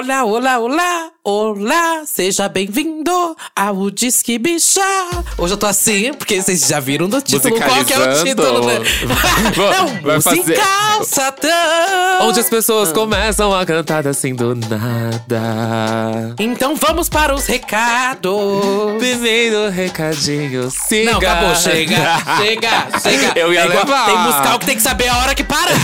olá, olá, olá, olá, olá, seja bem-vindo ao Disque Bicha. Hoje eu tô assim, porque vocês já viram do título, qual que é o título, né? um Vai fazer- musical satã. Onde as pessoas começam a cantar assim do nada. Então vamos para os recados. Primeiro recadinho, siga. Não, acabou, chega, chega, chega. Eu ia É igual- levar. Tem musical que tem que saber a hora que parar,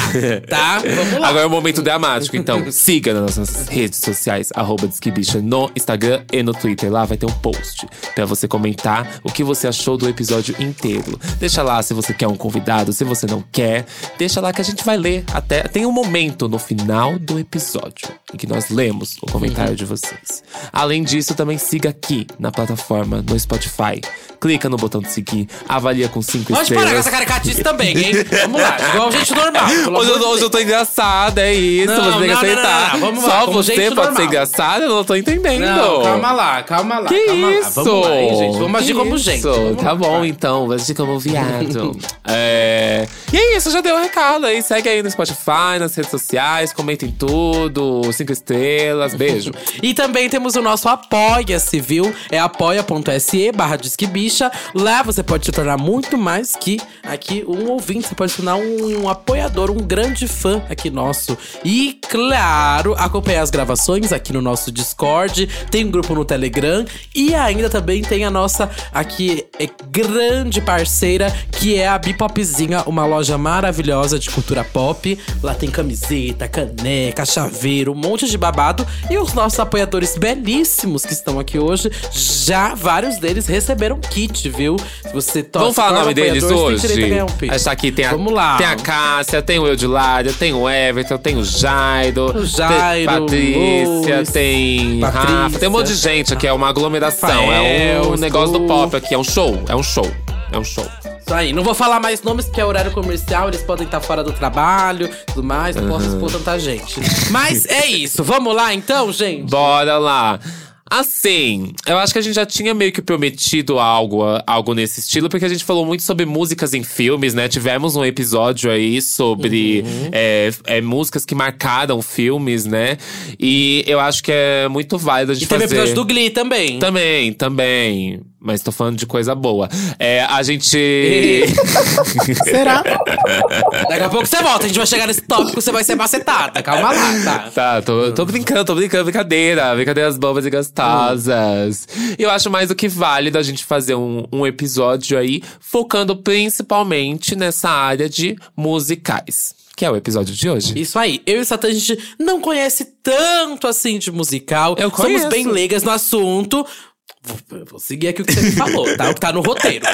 tá? Vamos lá. Agora é o momento dramático, então siga nas nossas redes sociais, arroba Disquebicha, no Instagram e no Twitter. Lá vai ter um post pra você comentar o que você achou do episódio inteiro. Deixa lá se você quer um convidado, se você não quer. Deixa lá que a gente vai ler até. Tem um momento no final do episódio em que nós lemos o comentário Uhum. de vocês. Além disso, também siga aqui na plataforma, no Spotify. Clica no botão de seguir, avalia com cinco Pode estrelas. parar com essa caricatice também, hein? Vamos lá, igual gente normal. Hoje eu, hoje eu tô engraçada, é isso. Não, você tem que não, não, aceitar. não, não, vamos lá, Só você pode normal. ser engraçada, eu não tô entendendo. Não, calma lá, calma lá. Que calma isso? Lá. Vamos lá, hein, gente? Vamos agir como isso? gente. Vamos Tá lá, bom, então. Vamos agir como viado. é... E é isso, já deu o recado aí. Segue aí no Spotify, nas redes sociais, comentem tudo. Cinco estrelas, beijo. E também temos o nosso Apoia-se, viu? É apoia.se barra Disque Bicha. Lá você pode se tornar muito mais que aqui um ouvinte. Você pode se tornar um apoiador, um grande fã aqui nosso. E, claro, acompanhar as gravações aqui no nosso Discord. Tem um grupo no Telegram. E ainda também tem a nossa aqui grande parceira, que é a Bipopzinha, uma loja maravilhosa de cultura pop. Lá tem camiseta, caneca, chaveiro, um monte de babado. E os nossos apoiadores belíssimos que estão aqui hoje, já vários deles receberam kit, viu? Se você to- Vamos falar o nome deles hoje? um. Essa aqui tem a, Vamos lá. tem a Cássia, tem o Eudilário, tem o Everton, tem o Jairo, O Jairo, tem Patrícia, Luz, tem Patrícia. Rafa, tem um monte de gente aqui, é uma aglomeração. é um Rafael, negócio do pop aqui, é um show, é um show, é um show. Isso aí, não vou falar mais nomes porque é horário comercial, eles podem estar fora do trabalho, tudo mais, não posso expor tanta gente. Mas é isso, vamos lá então, gente? Bora lá. Assim, eu acho que a gente já tinha meio que prometido algo, algo nesse estilo, porque a gente falou muito sobre músicas em filmes, né? Tivemos um episódio aí sobre Uhum. é, é, músicas que marcaram filmes, né? E eu acho que é muito válido a gente E teve o fazer. episódio do Glee também. Também, também. Mas tô falando de coisa boa. É, a gente. Será? Daqui a pouco você volta, a gente vai chegar nesse tópico, você vai ser macetada. Calma lá, tá? Tá, tô, tô brincando, tô brincando, brincadeira. Brincadeiras bobas e gostosas. E eu acho mais do que válido a gente fazer um, um episódio aí focando principalmente nessa área de musicais. Que é o episódio de hoje. Isso aí. Eu e o Satã, a gente não conhece tanto assim de musical. Eu Somos conheço. bem leigas no assunto. Vou, seguir aqui o que você me falou, tá? O que tá no roteiro.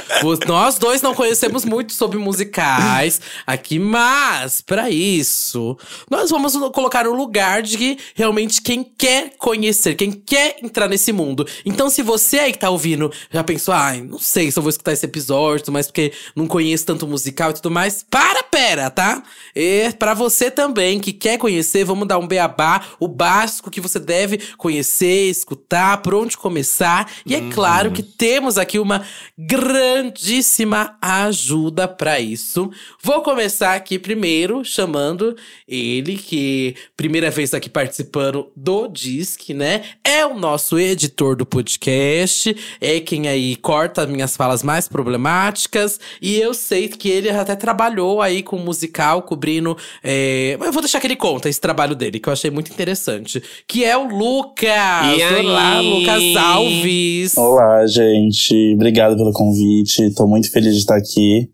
Nós dois não conhecemos muito sobre musicais aqui, mas pra isso, nós vamos colocar no lugar de que realmente quem quer conhecer, quem quer entrar nesse mundo. Então, se você aí que tá ouvindo já pensou, ai, não sei se eu vou escutar esse episódio, mas porque não conheço tanto musical e tudo mais, para, pera, tá? E pra você também que quer conhecer, vamos dar um beabá, o básico que você deve conhecer, escutar, por onde começar. E é claro que temos aqui uma grandíssima ajuda pra isso. Vou começar aqui primeiro chamando ele, que primeira vez aqui participando do Disque, né? É o nosso editor do podcast, é quem aí corta as minhas falas mais problemáticas. E eu sei que ele até trabalhou aí com musical, cobrindo. é, Eu vou deixar que ele conta esse trabalho dele, que eu achei muito interessante. Que é o Lucas! E aí? Olá, Lucas Alves! Olá, gente. Obrigado pelo convite. Tô muito feliz de estar aqui.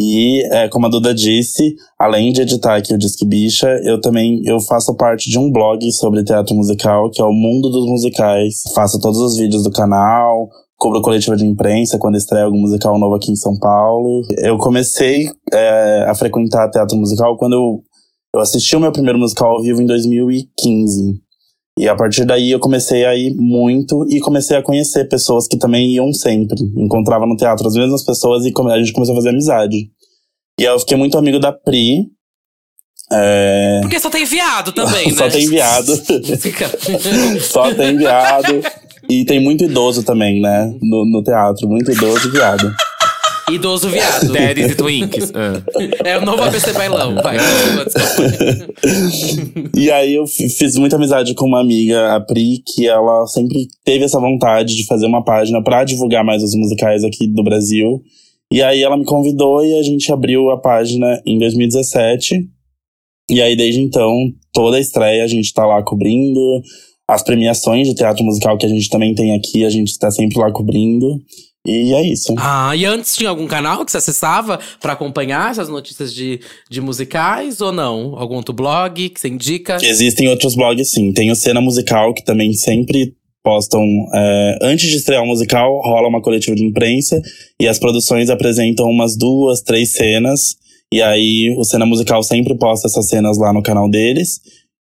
E, é, como a Duda disse, além de editar aqui o Disque Bicha, eu também eu faço parte de um blog sobre teatro musical, que é o Mundo dos Musicais. Faço todos os vídeos do canal, cubro coletiva de imprensa quando estreia algum musical novo aqui em São Paulo. Eu comecei é, a frequentar teatro musical quando eu, eu assisti o meu primeiro musical ao vivo em 2015. E a partir daí eu comecei a ir muito e comecei a conhecer pessoas que também iam sempre. Encontrava no teatro as mesmas pessoas e a gente começou a fazer amizade. E aí eu fiquei muito amigo da Pri. É, Porque só tem viado também, né? Só tem viado. Só tem viado. E tem muito idoso também, né? No, no teatro, muito idoso e viado. Idoso viado. Daddies e Twinks. Ah. É o novo ABC Bailão. Vai. E aí eu fiz muita amizade com uma amiga, a Pri, que ela sempre teve essa vontade de fazer uma página pra divulgar mais os musicais aqui do Brasil. E aí ela me convidou e a gente abriu a página em 2017. E aí desde então, toda a estreia a gente tá lá cobrindo. As premiações de teatro musical que a gente também tem aqui, a gente tá sempre lá cobrindo. E é isso. Ah, e antes tinha algum canal que você acessava pra acompanhar essas notícias de, de musicais ou não? Algum outro blog que você indica? Existem outros blogs, sim. Tem o Cena Musical, que também sempre postam. é, antes de estrear o musical, rola uma coletiva de imprensa e as produções apresentam umas duas, três cenas. E aí o Cena Musical sempre posta essas cenas lá no canal deles.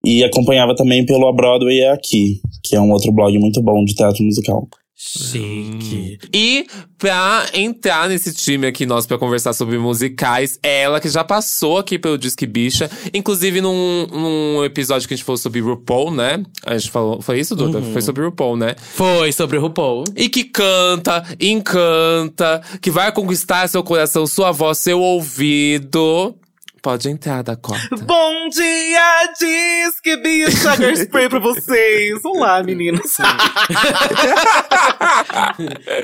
E acompanhava também pelo A Broadway é Aqui, que é um outro blog muito bom de teatro musical. Chique. E pra entrar nesse time aqui nosso pra conversar sobre musicais, ela que já passou aqui pelo Disque Bicha, inclusive num, num episódio que a gente falou sobre RuPaul, né? A gente falou. Foi isso, Duda? Foi sobre RuPaul, né? Foi sobre RuPaul. E que canta, encanta, que vai conquistar seu coração, sua voz, seu ouvido. Pode entrar, Dakota. Bom dia, diz que bicha spray pra vocês. Olá, meninas.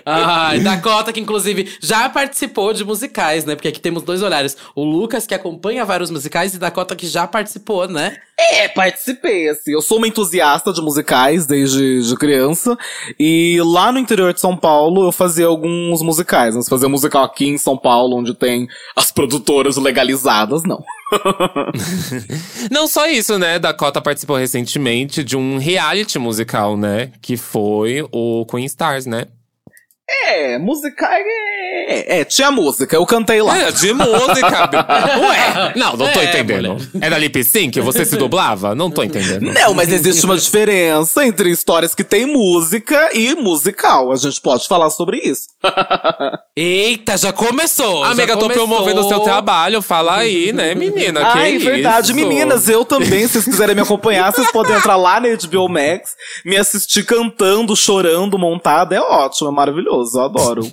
Ai, Dakota, que inclusive já participou de musicais, né? Porque aqui temos dois horários. O Lucas, que acompanha vários musicais, e Dakota, que já participou, né? É, participei, assim. Eu sou uma entusiasta de musicais desde de criança. E lá no interior de São Paulo eu fazia alguns musicais. Nós fazia musical aqui em São Paulo, onde tem as produtoras legalizadas, não. Não só isso, né? Dakota participou recentemente de um reality musical, né? Que foi o Queen Stars, né? É, musical é. É, tinha música, eu cantei lá. É, de música. Ué, não, não tô É, entendendo. mulher. Era lip sync? Você se dublava? Não tô entendendo. Não, mas existe uma diferença entre histórias que tem música e musical. A gente pode falar sobre isso. Eita, já começou! já Amiga, tô começou. promovendo o seu trabalho. Fala aí, né, menina? Que Ai, verdade. isso? Meninas, eu também, se vocês quiserem me acompanhar, vocês podem entrar lá na HBO Max, me assistir cantando, chorando, montada. É ótimo, é maravilhoso, eu adoro.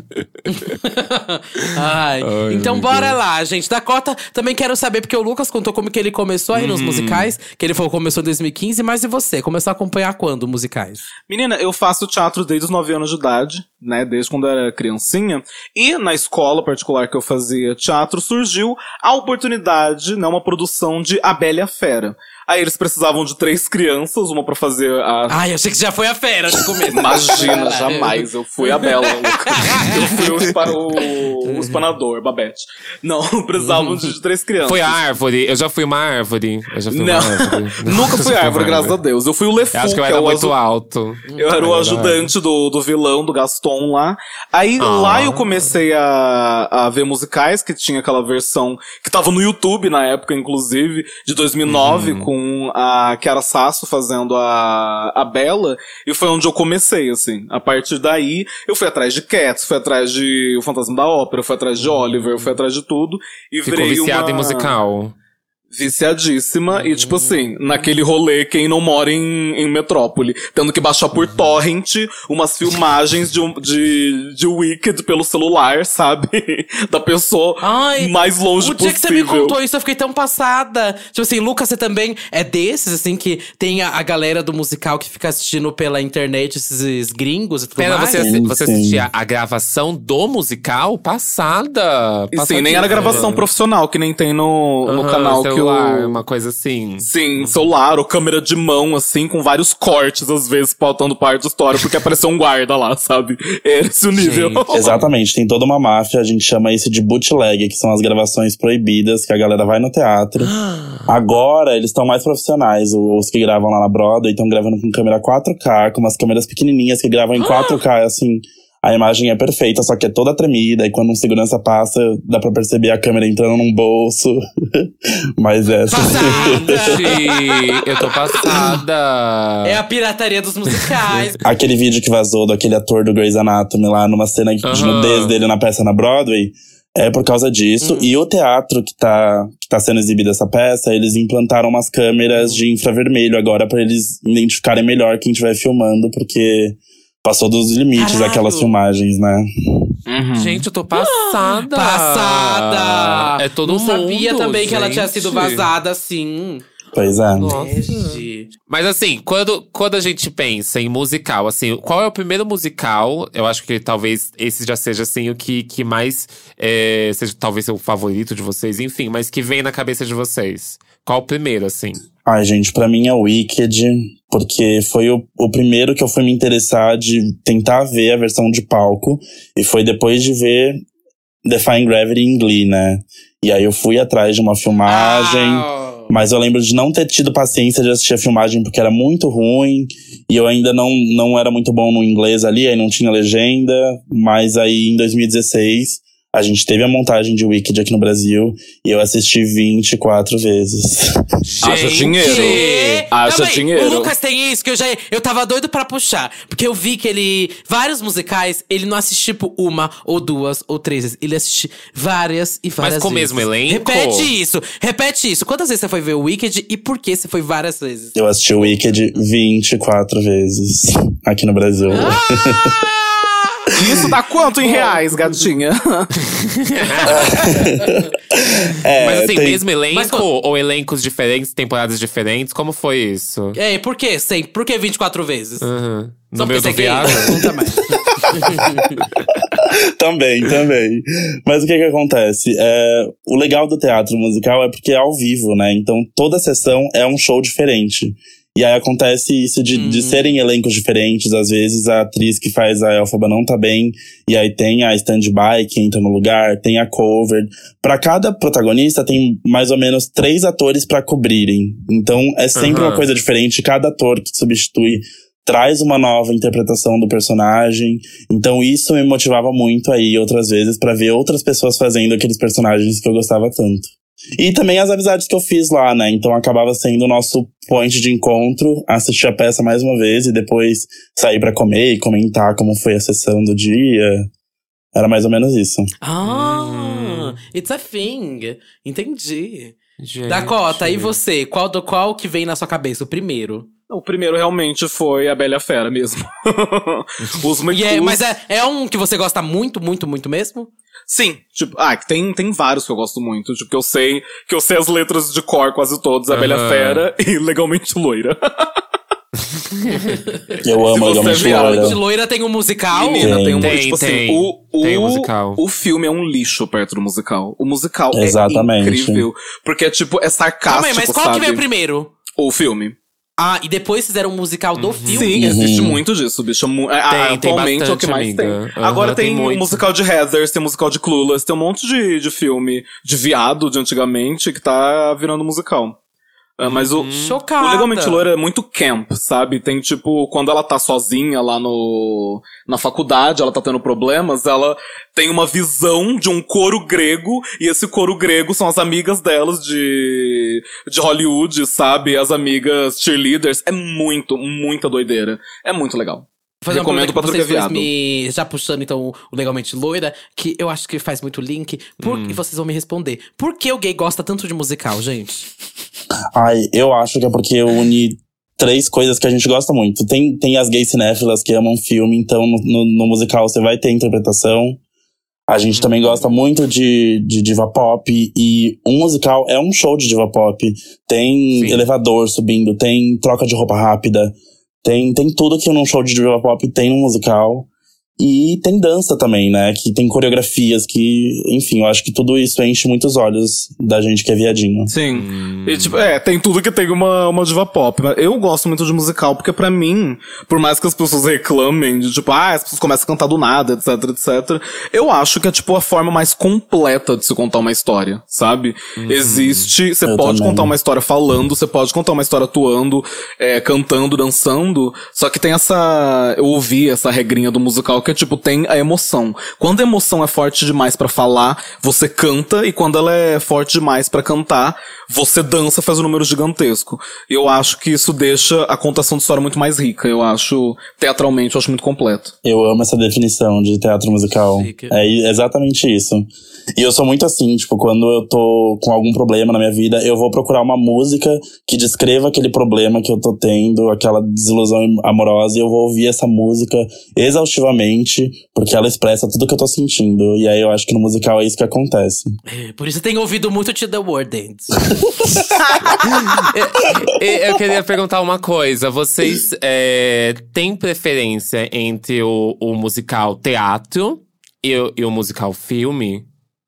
Ai. Ai, então bora Deus. lá, gente. Dakota, também quero saber, porque o Lucas contou como que ele começou aí nos Uhum. musicais, que ele falou que começou em 2015, mas e você? Começou a acompanhar quando musicais? Menina, eu faço teatro desde os 9 anos de idade, né? Desde quando eu era criancinha. E na escola particular que eu fazia teatro, surgiu a oportunidade, né? Uma produção de A Bela e a Fera. Aí eles precisavam de três crianças, uma pra fazer a Ai, achei que já foi a fera de começo. Imagina, jamais. Eu fui a Bela. Luca. Eu fui o, espa- o- o espanador, Babette. Não, precisavam de três crianças. Foi a árvore. Eu já fui uma árvore. Eu já fui Não, uma árvore. nunca fui árvore, graças a Deus. Eu fui o Lefou, Eu acho que eu é era o muito alto. Eu era o Eu ajudante do, do vilão, do Gaston lá. Aí Ah. lá eu comecei a, a ver musicais, que tinha aquela versão que tava no YouTube na época, inclusive, de 2009, Uhum. com a Chiara Sasso fazendo a, a Bela. E foi onde eu comecei, assim. A partir daí, eu fui atrás de Cats, fui atrás de O Fantasma da Ópera, fui atrás de Oliver, fui atrás de tudo. E Ficou virei viciado uma... em musical. Viciadíssima. E, tipo assim, naquele rolê, quem não mora em, em metrópole, tendo que baixar por torrent umas filmagens de, um- de, de Wicked pelo celular, sabe? da pessoa Ai, mais longe O dia possível. que você me contou isso, eu fiquei tão passada. Tipo assim, Lucas, você também é desses, assim, que tem a, a galera do musical que fica assistindo pela internet, esses gringos e tudo Pera, mais? você, Sim, você sim. assistia a gravação do musical passada? E sim, nem era gravação profissional, que nem tem no, no Aham, canal que o. uma coisa assim. Sim, celular ou câmera de mão, assim, com vários cortes, às vezes, pautando parte da história, porque apareceu um guarda lá, sabe? Esse o nível. Gente, Exatamente, tem toda uma máfia, a gente chama isso de bootleg, que são as gravações proibidas, que a galera vai no teatro. Agora eles estão mais profissionais, os que gravam lá na Broadway estão gravando com câmera 4K, com umas câmeras pequenininhas que gravam em 4K, assim. A imagem é perfeita, só que é toda tremida, e quando um segurança passa, dá pra perceber a câmera entrando num bolso. Mas é. Passada! Gente, eu tô passada. É a pirataria dos musicais. Aquele vídeo que vazou daquele ator do Grey's Anatomy lá numa cena de nudez dele na peça na Broadway. É por causa disso. E o teatro que tá, que tá sendo exibida essa peça, eles implantaram umas câmeras de infravermelho agora pra eles identificarem melhor quem estiver filmando, porque passou dos limites Caralho. daquelas filmagens, né? Uhum. Gente, eu tô passada. Passada! É todo Não mundo. sabia também que ela tinha gente. sido vazada assim. Pois é. Nossa. Gente. Mas assim, quando, quando a gente pensa em musical, assim, qual é o primeiro musical? Eu acho que talvez esse já seja, assim, o que, que mais… é, seja talvez o favorito de vocês, enfim. Mas que vem na cabeça de vocês. Qual o primeiro, assim? Ai, gente, pra mim é o Wicked, porque foi o, o primeiro que eu fui me interessar de tentar ver a versão de palco. E foi depois de ver Defying Gravity em Glee, né? E aí eu fui atrás de uma filmagem. Mas eu lembro de não ter tido paciência de assistir a filmagem porque era muito ruim. E eu ainda não, não era muito bom no inglês ali, aí não tinha legenda. Mas aí em 2016, a gente teve a montagem de Wicked aqui no Brasil. E eu assisti 24 vezes. Acha Gente! dinheiro. Acha Calma aí, dinheiro. O Lucas tem isso que eu já. Eu tava doido pra puxar. Porque eu vi que ele. Vários musicais, ele não assiste tipo uma, ou duas, ou três vezes. Ele assiste várias e várias com o vezes. mesmo elenco? Repete isso, repete isso. Quantas vezes você foi ver o Wicked e por que você foi várias vezes? Eu assisti o Wicked 24 vezes aqui no Brasil. Ah! Isso dá quanto em reais, gatinha? É, Mas assim, tem- mesmo elenco Mas ou elencos diferentes, temporadas diferentes? Como foi isso? É, por que? Sempre. Por que 24 vezes? Uhum. No meio porque do viado? Também, também. Mas o que que acontece? É, o legal do teatro musical é porque é ao vivo, né? Então toda sessão é um show diferente. E aí acontece isso de, de serem elencos diferentes. Às vezes a atriz que faz a Elfaba não tá bem. E aí tem a stand-by que entra no lugar, tem a cover. Pra cada protagonista tem mais ou menos três atores pra cobrirem. Então é sempre Aham. uma coisa diferente. Cada ator que substitui traz uma nova interpretação do personagem. Então isso me motivava muito aí outras vezes pra ver outras pessoas fazendo aqueles personagens que eu gostava tanto. E também as amizades que eu fiz lá, né? Então acabava sendo o nosso point de encontro, assistir a peça mais uma vez e depois sair pra comer e comentar como foi a sessão do dia. Era mais ou menos isso. Ah, it's a thing. Entendi. Gente. Dakota, e você? Qual, do, qual que vem na sua cabeça? O primeiro? O primeiro realmente foi a Bela Fera mesmo. Os E é, mas é, é um que você gosta muito, muito, muito mesmo? Sim, tipo, ah, que tem, tem vários que eu gosto muito. Tipo, que eu sei que eu sei as letras de cor quase todas, a Bela Aham. Fera e Legalmente Loira. Eu amo você Legalmente Loira. De loira tem um musical? Menina, tem, um Tem, tipo tem. assim, o, o, Tem um musical. o filme é um lixo perto do musical. O musical Exatamente. é incrível. Porque é tipo, é sarcástico, Calma aí, mas qual sabe? que veio primeiro? O filme. Ah, e depois fizeram um musical do filme? Sim, existe muito disso, bicho. Mu- ah, Tem, tem atualmente é o que bastante, mais amiga. tem. Aham, Agora tem, tem musical de Heathers, tem musical de Clueless, tem um monte de, de filme de viado de antigamente que tá virando musical. Ah, mas o, Chocada. o Legalmente Loira é muito camp, sabe? Tem tipo, quando ela tá sozinha lá no na faculdade, ela tá tendo problemas, ela tem uma visão de um coro grego, e esse coro grego são as amigas delas de, de Hollywood, sabe? As amigas cheerleaders. É muito, muita doideira. É muito legal. Vou fazer uma Recomendo pergunta pra vocês Turquia dois Viado. me... Já puxando, então, o Legalmente Loira, que eu acho que faz muito link. Por... Hum. E vocês vão me responder. Por que o gay gosta tanto de musical, gente? Ai, eu acho que é porque eu uni três coisas que a gente gosta muito. Tem, tem as gays cinéfilas que amam filme, então no, no, no musical você vai ter interpretação. A gente também gosta muito de, de diva pop. E um musical é um show de diva pop. Tem Sim. elevador subindo, tem troca de roupa rápida. Tem, tem tudo que num show de diva pop tem num musical. E tem dança também, né? Que tem coreografias que, enfim, eu acho que tudo isso enche muitos olhos da gente que é viadinho. Sim. Hum. E, tipo, é, tem tudo que tem uma, uma diva pop. Mas eu gosto muito de musical, porque pra mim, por mais que as pessoas reclamem de, tipo, ah, as pessoas começam a cantar do nada, etc, etc, eu acho que é, tipo, a forma mais completa de se contar uma história, sabe? Existe, você pode também. contar uma história falando, você pode contar uma história atuando, é, cantando, dançando, só que tem essa, eu ouvi essa regrinha do musical que é tipo, tem a emoção. Quando a emoção é forte demais pra falar, você canta, e quando ela é forte demais pra cantar, você dança, faz um número gigantesco. E eu acho que isso deixa a contação de história muito mais rica. Eu acho, teatralmente, eu acho muito completo. Eu amo essa definição de teatro musical. Chique. É exatamente isso. E eu sou muito assim, tipo, quando eu tô com algum problema na minha vida, eu vou procurar uma música que descreva aquele problema que eu tô tendo, aquela desilusão amorosa, e eu vou ouvir essa música exaustivamente, porque ela expressa tudo que eu tô sentindo. E aí eu acho que no musical é isso que acontece. É, por isso tem ouvido muito To The World Ends. E- Eu queria perguntar uma coisa. Vocês é, têm preferência entre o, o musical teatro e, e o musical filme?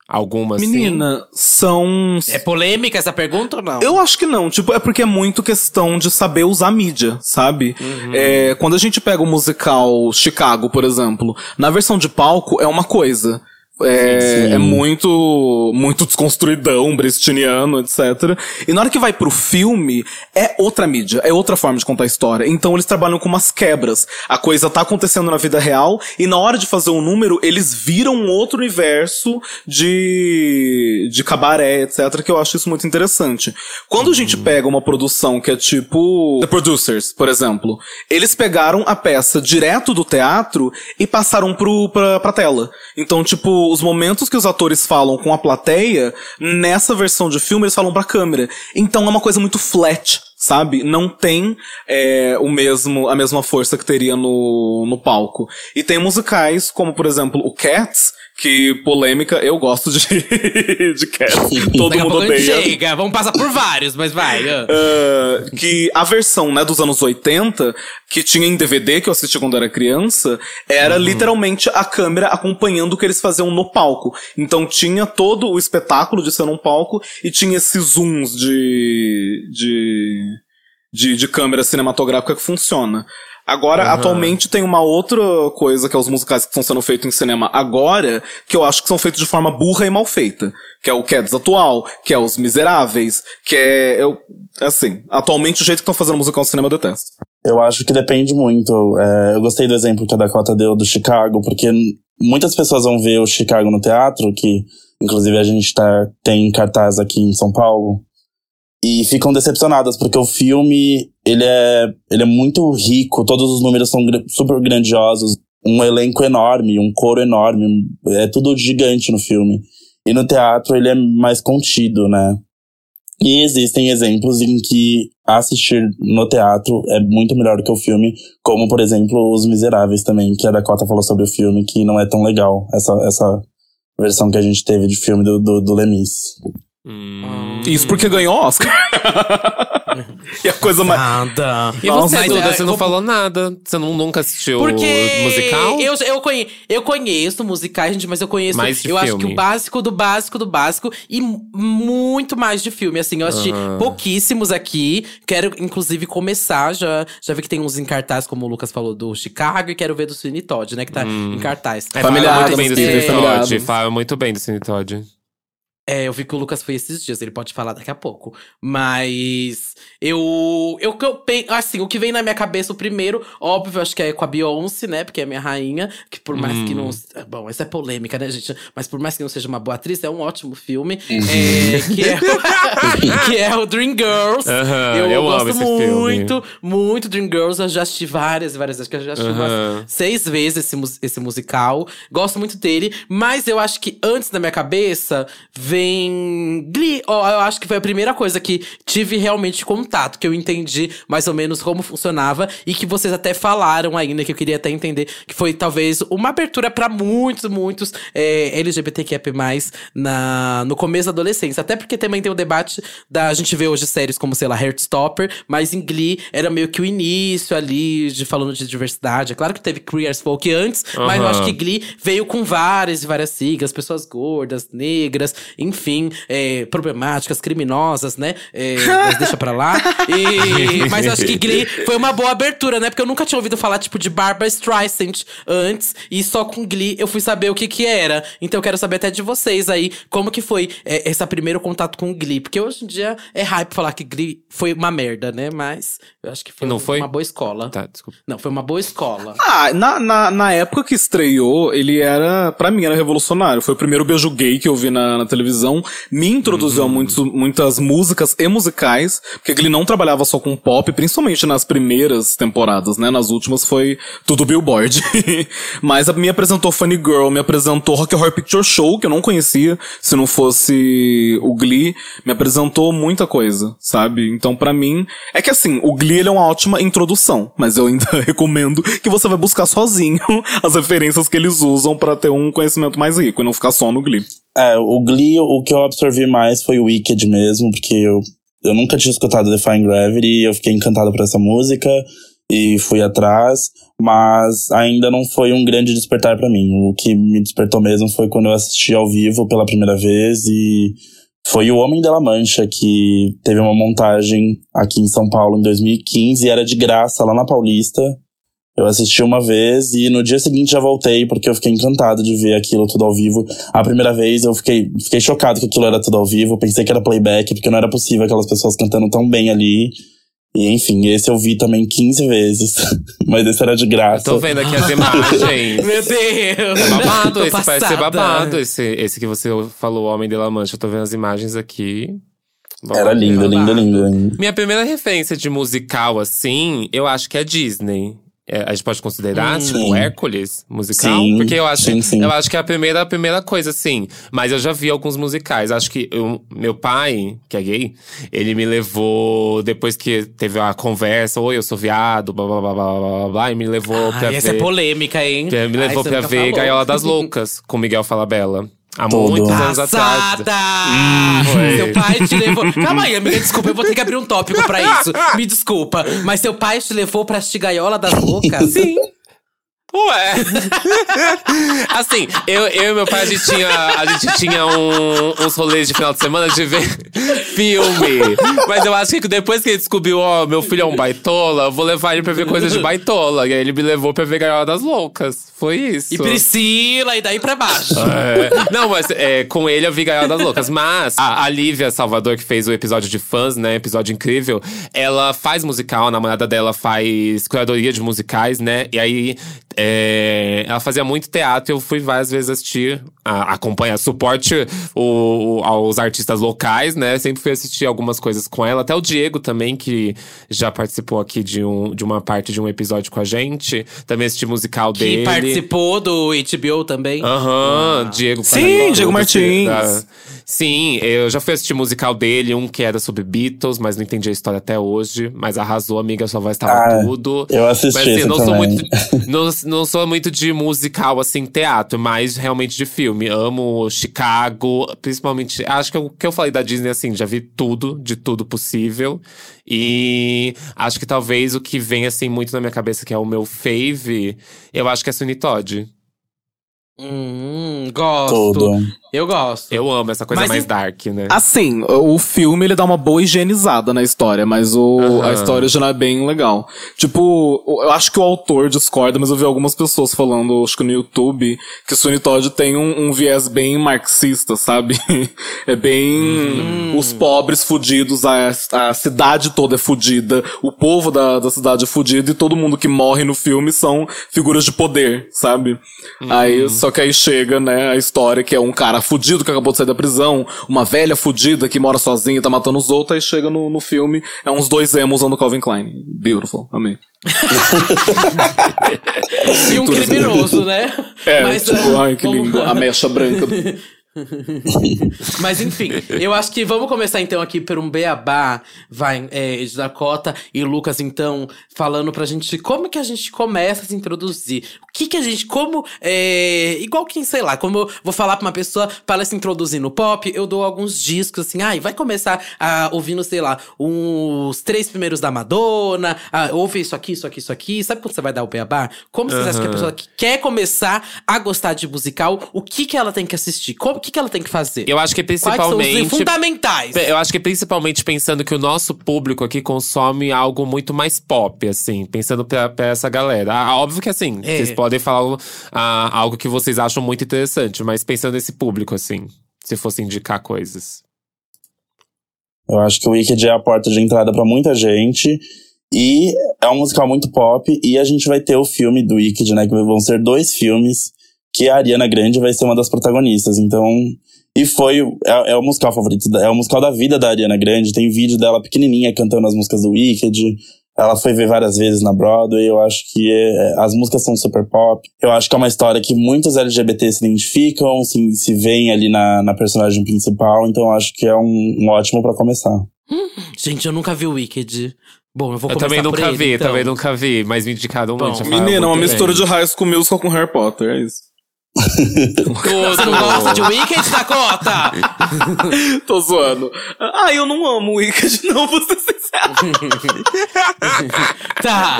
Alguma, assim? Menina, são. é polêmica essa pergunta ou não? Eu acho que não, tipo, é porque é muito questão de saber usar mídia, sabe? É, quando a gente pega o musical Chicago, por exemplo, na versão de palco é uma coisa. É, Sim. é muito muito desconstruidão, bristiniano, etc. E na hora que vai pro filme, é outra mídia, é outra forma de contar a história. Então eles trabalham com umas quebras. A coisa tá acontecendo na vida real, e na hora de fazer um número, eles viram um outro universo de, de cabaré, etc., que eu acho isso muito interessante. Quando a gente pega uma produção que é tipo The Producers, por exemplo, eles pegaram a peça direto do teatro e passaram pro, pra, pra tela. Então, tipo, os momentos que os atores falam com a plateia, nessa versão de filme, eles falam pra câmera. Então é uma coisa muito flat, sabe? Não tem é, o mesmo, a mesma força que teria no, no palco. E tem musicais, como por exemplo o Cats, que polêmica, eu gosto de, de Cats. Todo Daqui mundo odeia. chega. Vamos passar por vários, mas vai. Ah, que a versão né, dos anos 80, que tinha em DVD, que eu assisti quando era criança, era literalmente a câmera acompanhando o que eles faziam no palco. Então tinha todo o espetáculo de ser num palco e tinha esses zooms de. de. de, de câmera cinematográfica que funciona. Agora, atualmente tem uma outra coisa que é os musicais que estão sendo feitos em cinema agora, que eu acho que são feitos de forma burra e mal feita. Que é o Cats atual, que é Os Miseráveis, que é. Eu, assim, atualmente o jeito que estão fazendo musical no cinema eu detesto. Eu acho que depende muito. É, eu gostei do exemplo que a Dakota deu do Chicago, porque muitas pessoas vão ver o Chicago no teatro, que inclusive a gente tá, tem cartaz aqui em São Paulo, e ficam decepcionadas, porque o filme ele é, ele é muito rico, todos os números são super grandiosos, um elenco enorme, um coro enorme, é tudo gigante no filme. E no teatro ele é mais contido, né? E existem exemplos em que assistir no teatro é muito melhor do que o filme, como, por exemplo, Os Miseráveis também, que a Dakota falou sobre o filme, que não é tão legal, essa, essa versão que a gente teve de filme do, do, do Lemis. Hum. Isso porque ganhou Oscar. e a coisa mais. Nada. E Nossa, você, mas, Duda, é, você não vou- falou nada? Você não, nunca assistiu Porque o musical? Eu, eu, conhe, eu conheço musicais, gente, mas eu conheço. Mais de eu acho que filme. o básico do básico do básico e mu- muito mais de filme. Assim, eu assisti Aham. pouquíssimos aqui. Quero, inclusive, começar. Já, já vi que tem uns em cartaz, como o Lucas falou, do Chicago, e quero ver do Sweeney Todd, né? Que tá em cartaz. É, Família fala muito Addams, bem do Família Todd. Fala muito bem do Cine Todd. É, eu vi que o Lucas foi esses dias, ele pode falar daqui a pouco. Mas eu. Eu, que eu assim, o que vem na minha cabeça, o primeiro, óbvio, acho que é com a Beyoncé, né? Porque é minha rainha. Que por mais que não. Bom, essa é polêmica, né, gente? Mas por mais que não seja uma boa atriz, é um ótimo filme. É, que, é, que é o Dream Girls. Aham, eu, eu amo gosto esse filme. muito, muito Dream Girls. Eu já assisti várias, várias vezes. Acho que eu já assisti Aham. umas seis vezes esse, esse musical. Gosto muito dele. Mas eu acho que antes na minha cabeça vem Glee. Ó, eu acho que foi a primeira coisa que tive realmente contato, que eu entendi mais ou menos como funcionava e que vocês até falaram ainda, que eu queria até entender, que foi talvez uma abertura pra muitos, muitos é, LGBTQIA+, na, no começo da adolescência. Até porque também tem o debate da a gente vê hoje séries como, sei lá, Heartstopper, mas em Glee era meio que o início ali de falando de diversidade. É claro que teve Queer as Folk antes, mas eu acho que Glee veio com várias e várias siglas, pessoas gordas, negras. enfim, é, problemáticas, criminosas, né? É, mas deixa pra lá. E, mas acho que Glee foi uma boa abertura, né? Porque eu nunca tinha ouvido falar, tipo, de Barbara Streisand antes. E só com Glee eu fui saber o que que era. Então eu quero saber até de vocês aí, como que foi é, esse primeiro contato com Glee. Porque hoje em dia é hype falar que Glee foi uma merda, né? Mas eu acho que foi, Não foi? uma boa escola. Tá, desculpa. Não, foi uma boa escola. Ah, na, na, na época que estreou, ele era, pra mim, era revolucionário. Foi o primeiro beijo gay que eu vi na, na televisão. Me introduziu a muitos, muitas músicas e musicais, porque ele não trabalhava só com pop, principalmente nas primeiras temporadas, né? Nas últimas foi tudo Billboard. Mas me apresentou Funny Girl, me apresentou Rock Horror Picture Show, que eu não conhecia, se não fosse o Glee. Me apresentou muita coisa, sabe? Então, pra mim, é que assim, o Glee ele é uma ótima introdução, mas eu ainda recomendo que você vai buscar sozinho as referências que eles usam pra ter um conhecimento mais rico e não ficar só no Glee. É, o Glee, o que eu absorvi mais foi o Wicked mesmo, porque eu, eu nunca tinha escutado Defying Gravity eu fiquei encantado por essa música e fui atrás, mas ainda não foi um grande despertar pra mim. O que me despertou mesmo foi quando eu assisti ao vivo pela primeira vez e foi o Homem de la Mancha que teve uma montagem aqui em São Paulo em 2015 e era de graça lá na Paulista. Eu assisti uma vez e no dia seguinte já voltei porque eu fiquei encantado de ver aquilo tudo ao vivo. A primeira vez eu fiquei, fiquei chocado que aquilo era tudo ao vivo. Pensei que era playback porque não era possível aquelas pessoas cantando tão bem ali. E enfim, esse eu vi também 15 vezes. Mas esse era de graça. Tô vendo aqui as imagens. Meu Deus! É babado, esse parece ser babado. Esse, esse que você falou, Homem de La Mancha. Eu tô vendo as imagens aqui. Vamos Era lindo, lindo, lindo, lindo. Minha primeira referência de musical, assim, eu acho que é Disney. É, a gente pode considerar, Hum. tipo, Sim. Hércules musical? Sim, Porque eu acho, sim, eu acho que é a primeira, a primeira coisa, assim. Mas eu já vi alguns musicais. Acho que eu- meu pai, que é gay, ele me levou depois que teve a conversa, oi, eu sou viado, blá blá blá blá blá blá, e me levou pra Ai, essa ver. é polêmica, hein? me Ai, levou você pra ver falou. Gaiola das Loucas, com Miguel Falabella. Há Tudo. muitos anos atrás. Passada! foi. Seu pai te levou. Calma aí, amiga, desculpa, eu vou ter que abrir um tópico pra isso. Me desculpa. Mas seu pai te levou pra assistir Gaiola das Loucas? Sim. Ué. assim, eu, eu e meu pai, a gente tinha, a gente tinha um- uns rolês de final de semana de ver filme. Mas eu acho que depois que ele descobriu, ó, meu filho é um baitola, eu vou levar ele pra ver coisas de baitola. E aí ele me levou pra ver Gaiola das Loucas. Foi isso. E Priscila, e daí pra baixo. É. Não, mas é, com ele eu vi Gaiola das Loucas. Mas a, a Lívia Salvador, que fez o episódio de fãs, né? Episódio incrível. Ela faz musical, a namorada dela faz curadoria de musicais, né? E aí é, ela fazia muito teatro e eu fui várias vezes assistir, a- acompanhar, suporte o- o- aos artistas locais, né? Sempre fui assistir algumas coisas com ela. Até o Diego também, que já participou aqui de, um, de uma parte de um episódio com a gente. Também assisti musical Que dele. participou do HBO também. Aham, Diego. Sim, Diego Martins. da- Sim, eu já fui assistir musical dele, um que era sobre Beatles, mas não entendi a história até hoje. Mas arrasou, amiga, sua voz tava Ah, tudo. Eu assisti Mas assim, não sou, muito, não, não sou muito de musical, assim, teatro, mas realmente de filme. Amo Chicago, principalmente. Acho que o que eu falei da Disney, assim, já vi tudo, de tudo possível. E acho que talvez o que vem, assim, muito na minha cabeça, que é o meu fave, eu acho que é Sweeney Todd. Hum, gosto. Tudo. Eu gosto. Eu amo essa coisa Mas mais em- dark, né? Assim, o filme ele dá uma boa higienizada na história, mas o, Aham. a história já não é bem legal. Tipo, eu acho que o autor discorda, mas eu vi algumas pessoas falando, acho que no YouTube, que o Sweeney Todd tem um, um viés bem marxista, sabe? É bem Hum. os pobres fudidos, a, a cidade toda é fudida, o povo da, da cidade é fudido e todo mundo que morre no filme são figuras de poder, sabe? Aí, só que aí chega, né, a história que é um cara fudido que acabou de sair da prisão, uma velha fudida que mora sozinha e tá matando os outros, aí chega no, no filme, é uns dois emos usando Calvin Klein. Beautiful, amei. E um criminoso, né? É, Mas, tipo, ah, ai que lindo, lá. a mecha branca. Mas enfim, eu acho que vamos começar então aqui por um beabá, vai, é, de Dakota e Lucas, então, falando pra gente como que a gente começa a se introduzir. O que que a gente, como, é, igual quem, sei lá, como eu vou falar pra uma pessoa para ela se introduzir no pop, eu dou alguns discos, assim, ai, vai começar a ouvindo, sei lá, os três primeiros da Madonna, ah, ouve isso aqui, isso aqui, isso aqui. Sabe quando você vai dar o beabá? Como você acha que a pessoa que quer começar a gostar de musical, o que que ela tem que assistir? Como, que, que ela tem que fazer? Eu acho que Quais são os principalmente. fundamentais? Eu acho que principalmente pensando que o nosso público aqui consome algo muito mais pop, assim, pensando pra, pra essa galera. Ah, óbvio que assim, É. vocês podem falar ah, algo que vocês acham muito interessante, mas pensando nesse público, assim, se fosse indicar coisas. Eu acho que o Wicked é a porta de entrada pra muita gente. E é um musical muito pop. E a gente vai ter o filme do Wicked, né? Que vão ser dois filmes. Que a Ariana Grande vai ser uma das protagonistas. Então. E foi. É, é o musical favorito. da- É o musical da vida da Ariana Grande. Tem vídeo dela pequenininha cantando as músicas do Wicked. Ela foi ver várias vezes na Broadway. Eu acho que é- as músicas são super pop. Eu acho que é uma história que muitos LGBT se identificam, se, se veem ali na, na personagem principal. Então eu acho que é um, um ótimo pra começar. Gente, eu nunca vi o Wicked. Bom, eu vou Eu começar também por nunca ele, vi, então. também nunca vi, mas me indicaram Bom, já falaram Menina, é uma mistura bem. de High School Musical com Harry Potter, é isso. Você não gosta de Wicked, Dakota? Tô zoando. Ah, eu não amo Wicked, não, vou ser sincero. tá.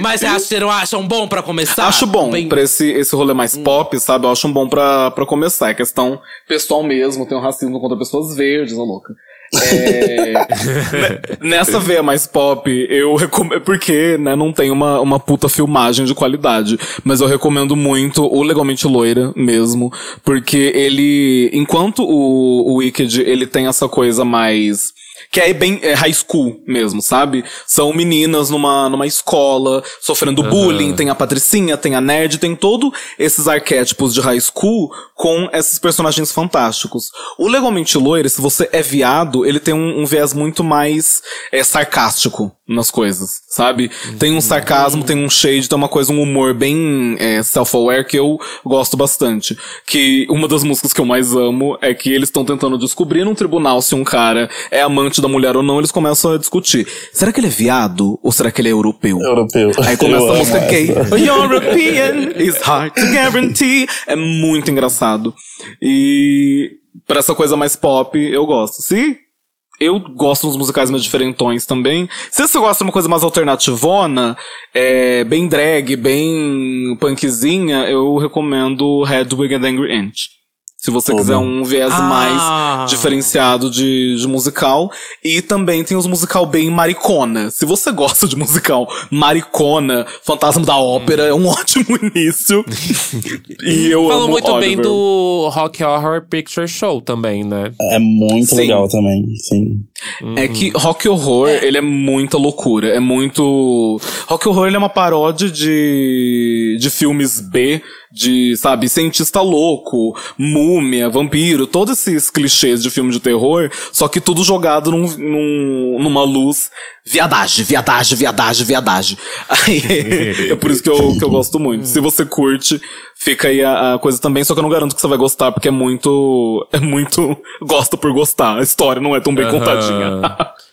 Mas vocês acham, acham bom pra começar? Acho bom Bem- pra esse, esse rolê mais pop, sabe? Eu acho um bom pra, pra começar. É questão pessoal mesmo, tem um racismo contra pessoas verdes, ô louca. É, ne- nessa veia mais pop, eu recomendo. Porque, né, não tem uma, uma puta filmagem de qualidade. Mas eu recomendo muito o Legalmente Loira mesmo. Porque ele. Enquanto o, o Wicked ele tem essa coisa mais. Que é bem é high school mesmo, sabe? São meninas numa, numa escola, sofrendo bullying, tem a patricinha, tem a nerd, tem todo esses arquétipos de high school com esses personagens fantásticos. O Legalmente Loira, se você é viado, ele tem um, um viés muito mais é, sarcástico nas coisas, sabe? Tem um sarcasmo, tem um shade, tem uma coisa, um humor bem é, self-aware que eu gosto bastante. Que uma das músicas que eu mais amo é que eles estão tentando descobrir num tribunal se um cara é amante da mulher ou não, eles começam a discutir. Será que ele é viado ou será que ele é europeu? Europeu. Aí começa Eu a música gay. European is hard to guarantee. É muito engraçado. E pra essa coisa mais pop, eu gosto. Se eu gosto dos musicais mais diferentões também. Se você gosta de uma coisa mais alternativona, é, bem drag, bem punkzinha, eu recomendo Hedwig and Angry Inch. Se você Tudo. quiser um viés Ah. mais diferenciado de, de musical. E também tem os musical bem maricona. Se você gosta de musical maricona, Fantasma da Ópera é um ótimo início. e eu Falou amo muito bem Oliver. do Rock Horror Picture Show também, né? É muito Sim. legal também, sim. É que Rock Horror, ele é muita loucura. É muito. Rock Horror ele é uma paródia de, de filmes B, de, sabe, cientista louco, múmia, vampiro, todos esses clichês de filme de terror, só que tudo jogado num, num- numa luz. Viadagem, viadagem, viadagem, viadagem. Aí, é por isso que eu, que eu gosto muito. Se você curte, fica aí a, a coisa também, só que eu não garanto que você vai gostar, porque é muito. É muito. Gosta por gostar. A história não é tão bem contadinha.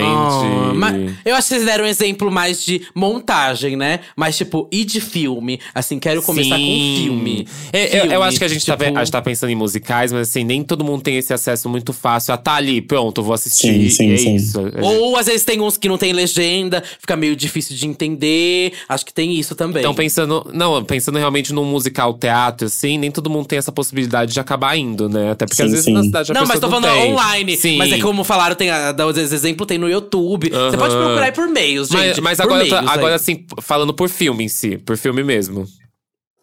Entendi. Ah, mas eu acho que vocês deram um exemplo mais de montagem, né? Mas, tipo, e de filme? Assim, quero começar com Sim. filme. É, eu, eu Filme, acho que a gente, tá, tipo- pe- a gente tá pensando em musicais, mas assim, nem todo mundo tem esse acesso muito fácil. Ah, tá ali, pronto, vou assistir. Sim, sim, é sim. isso. Gente- Ou às vezes tem uns que não tem legenda, fica meio difícil de entender. Acho que tem isso também. Então, pensando. Não, pensando realmente num musical teatro, assim, nem todo mundo tem essa possibilidade de acabar indo, né? Até porque Sim, às vezes sim. na cidade a Não, mas tô falando tem. online. Sim. Mas é como falaram, tem exemplo, tem no YouTube. Você pode procurar aí por meios, gente. Mas, mas agora, tô- meios aí. agora assim, falando por filme em si, por filme mesmo.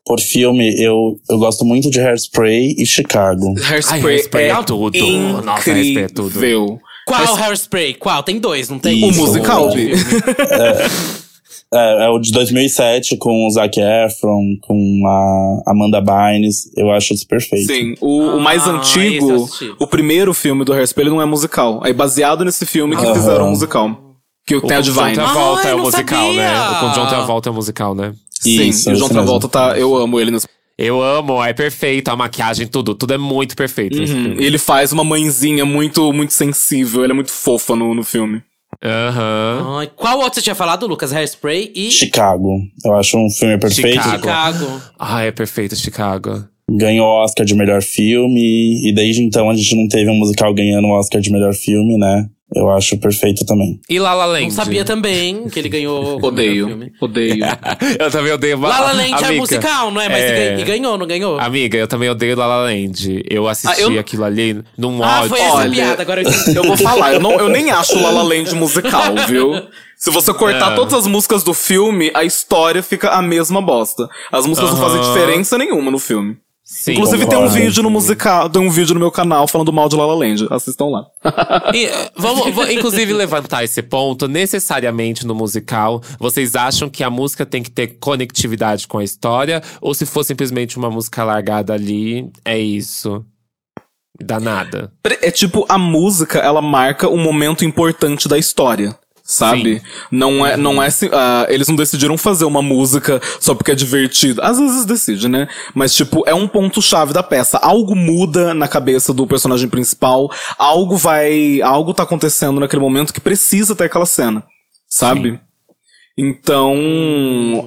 Por filme, eu, eu gosto muito de Hairspray e Chicago. Hairspray, Ai, Hairspray é, é tudo. incrível. Nossa, Hairspray é tudo. Qual Hairspray? Qual? Tem dois, não tem? O O Isso, musical, Bi. É, é o de 2007 com o Zac Efron, com a Amanda Bynes. Eu acho isso perfeito. Sim, o, o mais Ah, esse eu antigo, o primeiro filme do Hairspray ele não é musical. Aí baseado nesse filme que Aham. fizeram um musical. Que O tem a com John Divine. Travolta Ai, é o musical, né? sabia! O com John Travolta é o musical, né? Sim, Isso, e o John Travolta mesmo. tá. Eu amo ele nesse. Eu amo, é perfeito, a maquiagem, tudo. Tudo é muito perfeito Uhum. Ele faz uma mãezinha muito, muito sensível, ele é muito fofa no, no filme. Aham. Ai, qual outro você tinha falado, Lucas? Hairspray e Chicago. Eu acho um filme perfeito. Chicago. Chicago. Ai, é perfeito, Chicago. Ganhou o Oscar de melhor filme. E desde então a gente não teve um musical ganhando o Oscar de melhor filme, né? Eu acho perfeito também. E La La Land? Não sabia também que ele ganhou. o Odeio. filme. Odeio. eu também odeio La La Land é Amiga, musical, não é? Mas é. e ganhou, não ganhou? Amiga, eu também odeio La La Land. Eu assisti Ah, eu- aquilo ali num Ah, ódio. foi essa Olha, piada, agora eu. Eu vou falar, eu, não, eu nem acho La La Land musical, viu? Se você cortar É. todas as músicas do filme, a história fica a mesma bosta. As músicas não fazem diferença nenhuma no filme. Sim. Inclusive tem um concordo. vídeo no musical, tem um vídeo no meu canal falando mal de La La Land. Assistam lá. E, eh, vamos, vou, inclusive, levantar esse ponto. Necessariamente no musical, vocês acham que a música tem que ter conectividade com a história? Ou se for simplesmente uma música largada ali, é isso? Dá nada. É tipo, a música, ela marca um momento importante da história. Sabe? Não é, não é, assim, ah, eles não decidiram fazer uma música só porque é divertido. Às vezes decide, né? Mas, tipo, é um ponto-chave da peça. Algo muda na cabeça do personagem principal, algo vai, algo tá acontecendo naquele momento que precisa ter aquela cena. Sabe? Então,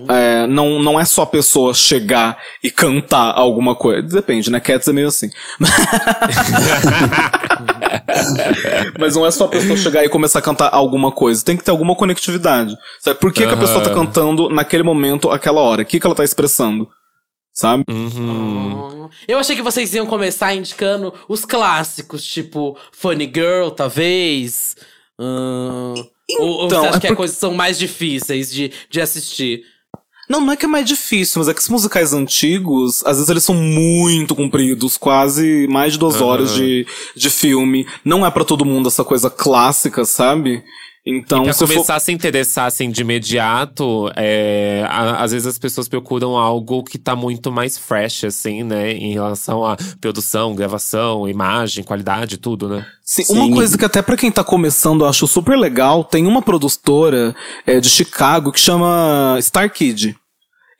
é, não, não é só a pessoa chegar e cantar alguma coisa. Depende, né? Cats é meio assim. Mas não é só a pessoa chegar e começar a cantar alguma coisa. Tem que ter alguma conectividade. Sabe? Por que, que a pessoa tá cantando naquele momento, aquela hora? O que, que ela tá expressando? Sabe? Uhum. Eu achei que vocês iam começar indicando os clássicos, tipo Funny Girl, talvez. Ahn, ou, ou Então, você acha é que por- coisas são mais difíceis de, de assistir? Não, não é que é mais difícil, mas é que os musicais antigos, às vezes eles são muito compridos, quase mais de duas Aham. horas de, de filme. Não é pra todo mundo essa coisa clássica, sabe? Então, Pra se eu for- começar a se interessar assim de imediato, é, a- às vezes as pessoas procuram algo que tá muito mais fresh, assim, né? Em relação à produção, gravação, imagem, qualidade, tudo, né? Sim, Sim. uma coisa que até pra quem tá começando eu acho super legal, tem uma produtora é, de Chicago que chama Star Kid.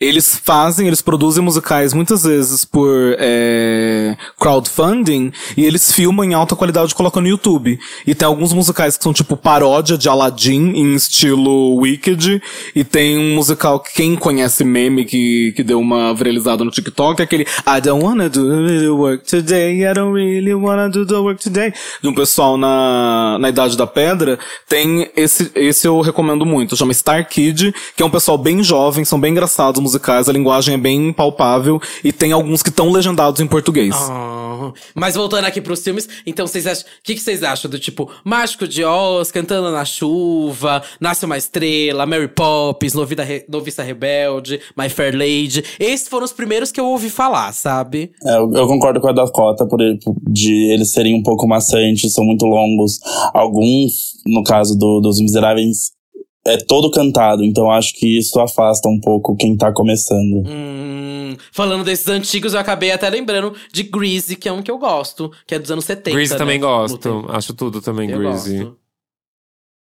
Eles fazem, eles produzem musicais muitas vezes por é, crowdfunding e eles filmam em alta qualidade e colocam no YouTube. E tem alguns musicais que são tipo paródia de Aladdin em estilo Wicked. E tem um musical que quem conhece meme que, que deu uma viralizada no TikTok é aquele I don't wanna do the work today, I don't really wanna do the work today. De um pessoal na, na Idade da Pedra. Tem esse, esse eu recomendo muito. Chama Star Kid, que é um pessoal bem jovem, são bem engraçados os musicais, a linguagem é bem palpável e tem alguns que estão legendados em português. Ah, mas voltando aqui pros filmes, então vocês acham. O que, que vocês acham do tipo Mágico de Oz, Cantando na Chuva, Nasce uma Estrela, Mary Poppins, Novida Re- Noviça Rebelde, My Fair Lady? Esses foram os primeiros que eu ouvi falar, sabe? É, eu, eu concordo com a Dakota por, ele- por- de eles serem um pouco maçantes, são muito longos. Alguns, no caso do, dos Miseráveis, é todo cantado, então acho que isso afasta um pouco quem tá começando. Hum, falando desses antigos, eu acabei até lembrando de Greasy, que é um que eu gosto, que é dos anos 70. Greasy né? também gosto. Acho tudo também, Eu Greasy. gosto.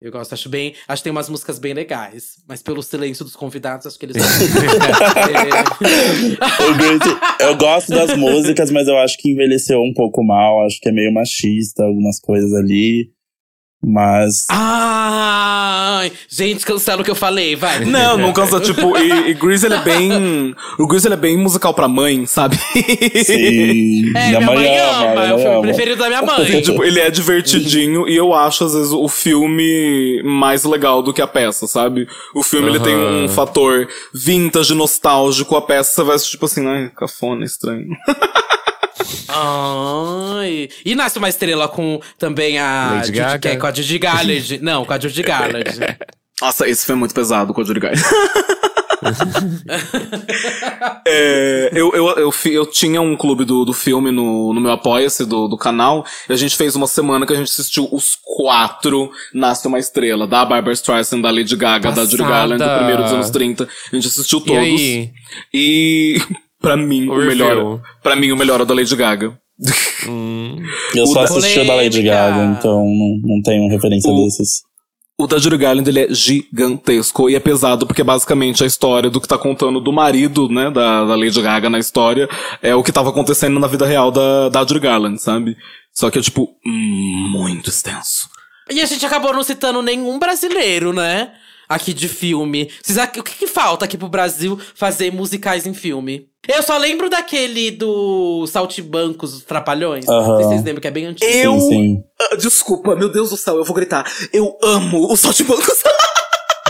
Eu gosto, acho bem. Acho que tem umas músicas bem legais. Mas pelo silêncio dos convidados, acho que eles. É. Eu gosto das músicas, mas eu acho que envelheceu um pouco mal. Acho que é meio machista, algumas coisas ali. Mas. Ai! Gente, cancela o que eu falei, vai. Não, não cansa, tipo, e, e Grease ele é bem. O Grease ele é bem musical pra mãe, sabe? Sim. É, minha mãe ama, é o minha filme ama. preferido da minha mãe. tipo, ele é divertidinho e eu acho, às vezes, o filme mais legal do que a peça, sabe? O filme ele tem um fator vintage, nostálgico, a peça você vai tipo assim, ai, cafona, estranho. Ai. E nasce uma estrela com também a. Lady Judy- Gaga? que é com a Judy Garland. Não, com a Judy Garland. Nossa, esse foi muito pesado com o Judy Guy. É, eu, eu, eu, eu tinha um clube do, do filme no, no meu Apoia-se do, do canal, e a gente fez uma semana que a gente assistiu os quatro Nasce uma Estrela, da Barbara Streisand, da Lady Gaga, da Judy Passada. Garland, do primeiro dos anos 30. A gente assistiu E todos. aí? E pra mim, O o, melhor. Pra mim, o melhor é o da Lady Gaga. Hum. Eu O só da- assisti o da Lady. Gaga, então não, não tenho referência O- desses. O da Judy Garland, ele é gigantesco e é pesado porque basicamente a história do que tá contando do marido, né, da, da Lady Gaga na história, é o que tava acontecendo na vida real da, da Judy Garland, sabe? Só que é, tipo, muito extenso. E a gente acabou não citando nenhum brasileiro, né? Aqui de filme. Vocês, o que, que falta aqui pro Brasil fazer musicais em filme? Eu só lembro daquele do Saltimbancos, os Trapalhões. Não sei se vocês lembram, que é bem antigo. Eu- Sim, sim. Ah, desculpa, meu Deus do céu, eu vou gritar. Eu amo os saltimbancos.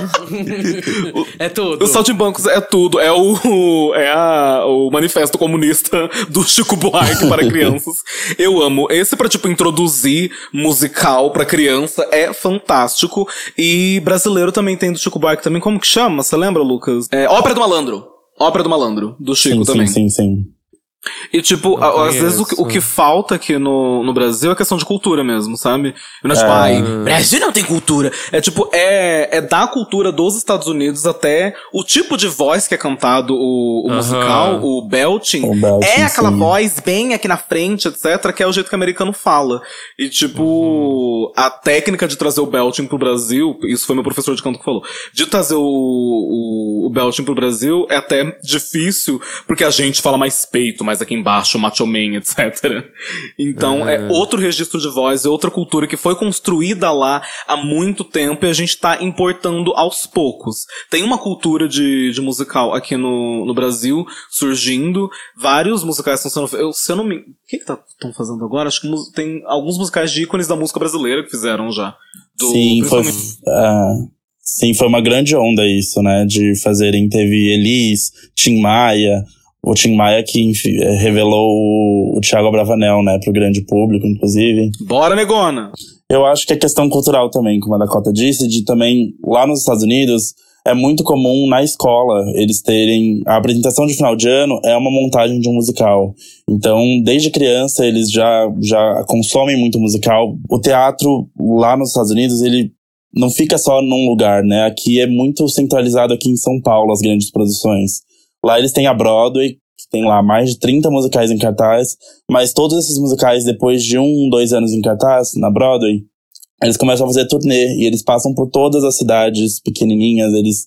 É tudo. Os saltimbancos é tudo. É o, é a, o manifesto comunista do Chico Buarque para crianças. Eu amo. Esse pra, tipo, introduzir musical pra criança é fantástico. E brasileiro também tem do Chico Buarque também. Como que chama? Você lembra, Lucas? É Ópera do Malandro. Ópera do Malandro, do Chico Sim, também. sim, sim, sim. E, tipo, a- às vezes o que, o que falta aqui no, no Brasil é questão de cultura mesmo, sabe? E não é tipo, É. ai, Brasil não tem cultura. É tipo, é, é da cultura dos Estados Unidos até o tipo de voz que é cantado o, o Aham. musical, o belting. O belting, é aquela sim. voz bem aqui na frente, etc., que é o jeito que o americano fala. E, tipo, Uhum. a técnica de trazer o belting pro Brasil, isso foi meu professor de canto que falou, de trazer o, o, o belting pro Brasil é até difícil, porque a gente fala mais peito, mais aqui embaixo, macho man, etc. Então, é outro registro de voz, é outra cultura que foi construída lá há muito tempo e a gente tá importando aos poucos. Tem uma cultura de, de musical aqui no, no Brasil surgindo, vários musicais estão sendo. Eu, se eu não me. O que que estão fazendo agora? Acho que tem alguns musicais de ícones da música brasileira que fizeram já. Do- sim, foi, ah, sim, foi uma grande onda isso, né? De fazerem. Teve Elis, Tim Maia. O Tim Maia que enfim, eh, revelou o, o Thiago Bravanel, né? Pro grande público, inclusive. Bora, negona! Eu acho que é questão cultural também, como a Dakota disse, de também, lá nos Estados Unidos, é muito comum na escola eles terem. A apresentação de final de ano é uma montagem de um musical. Então, desde criança, eles já, já consomem muito musical. O teatro lá nos Estados Unidos, ele não fica só num lugar, né? Aqui é muito centralizado aqui em São Paulo, as grandes produções. Lá eles têm a Broadway, que tem lá mais de 30 musicais em cartaz, mas todos esses musicais, depois de um, dois anos em cartaz, na Broadway, eles começam a fazer turnê e eles passam por todas as cidades pequenininhas, eles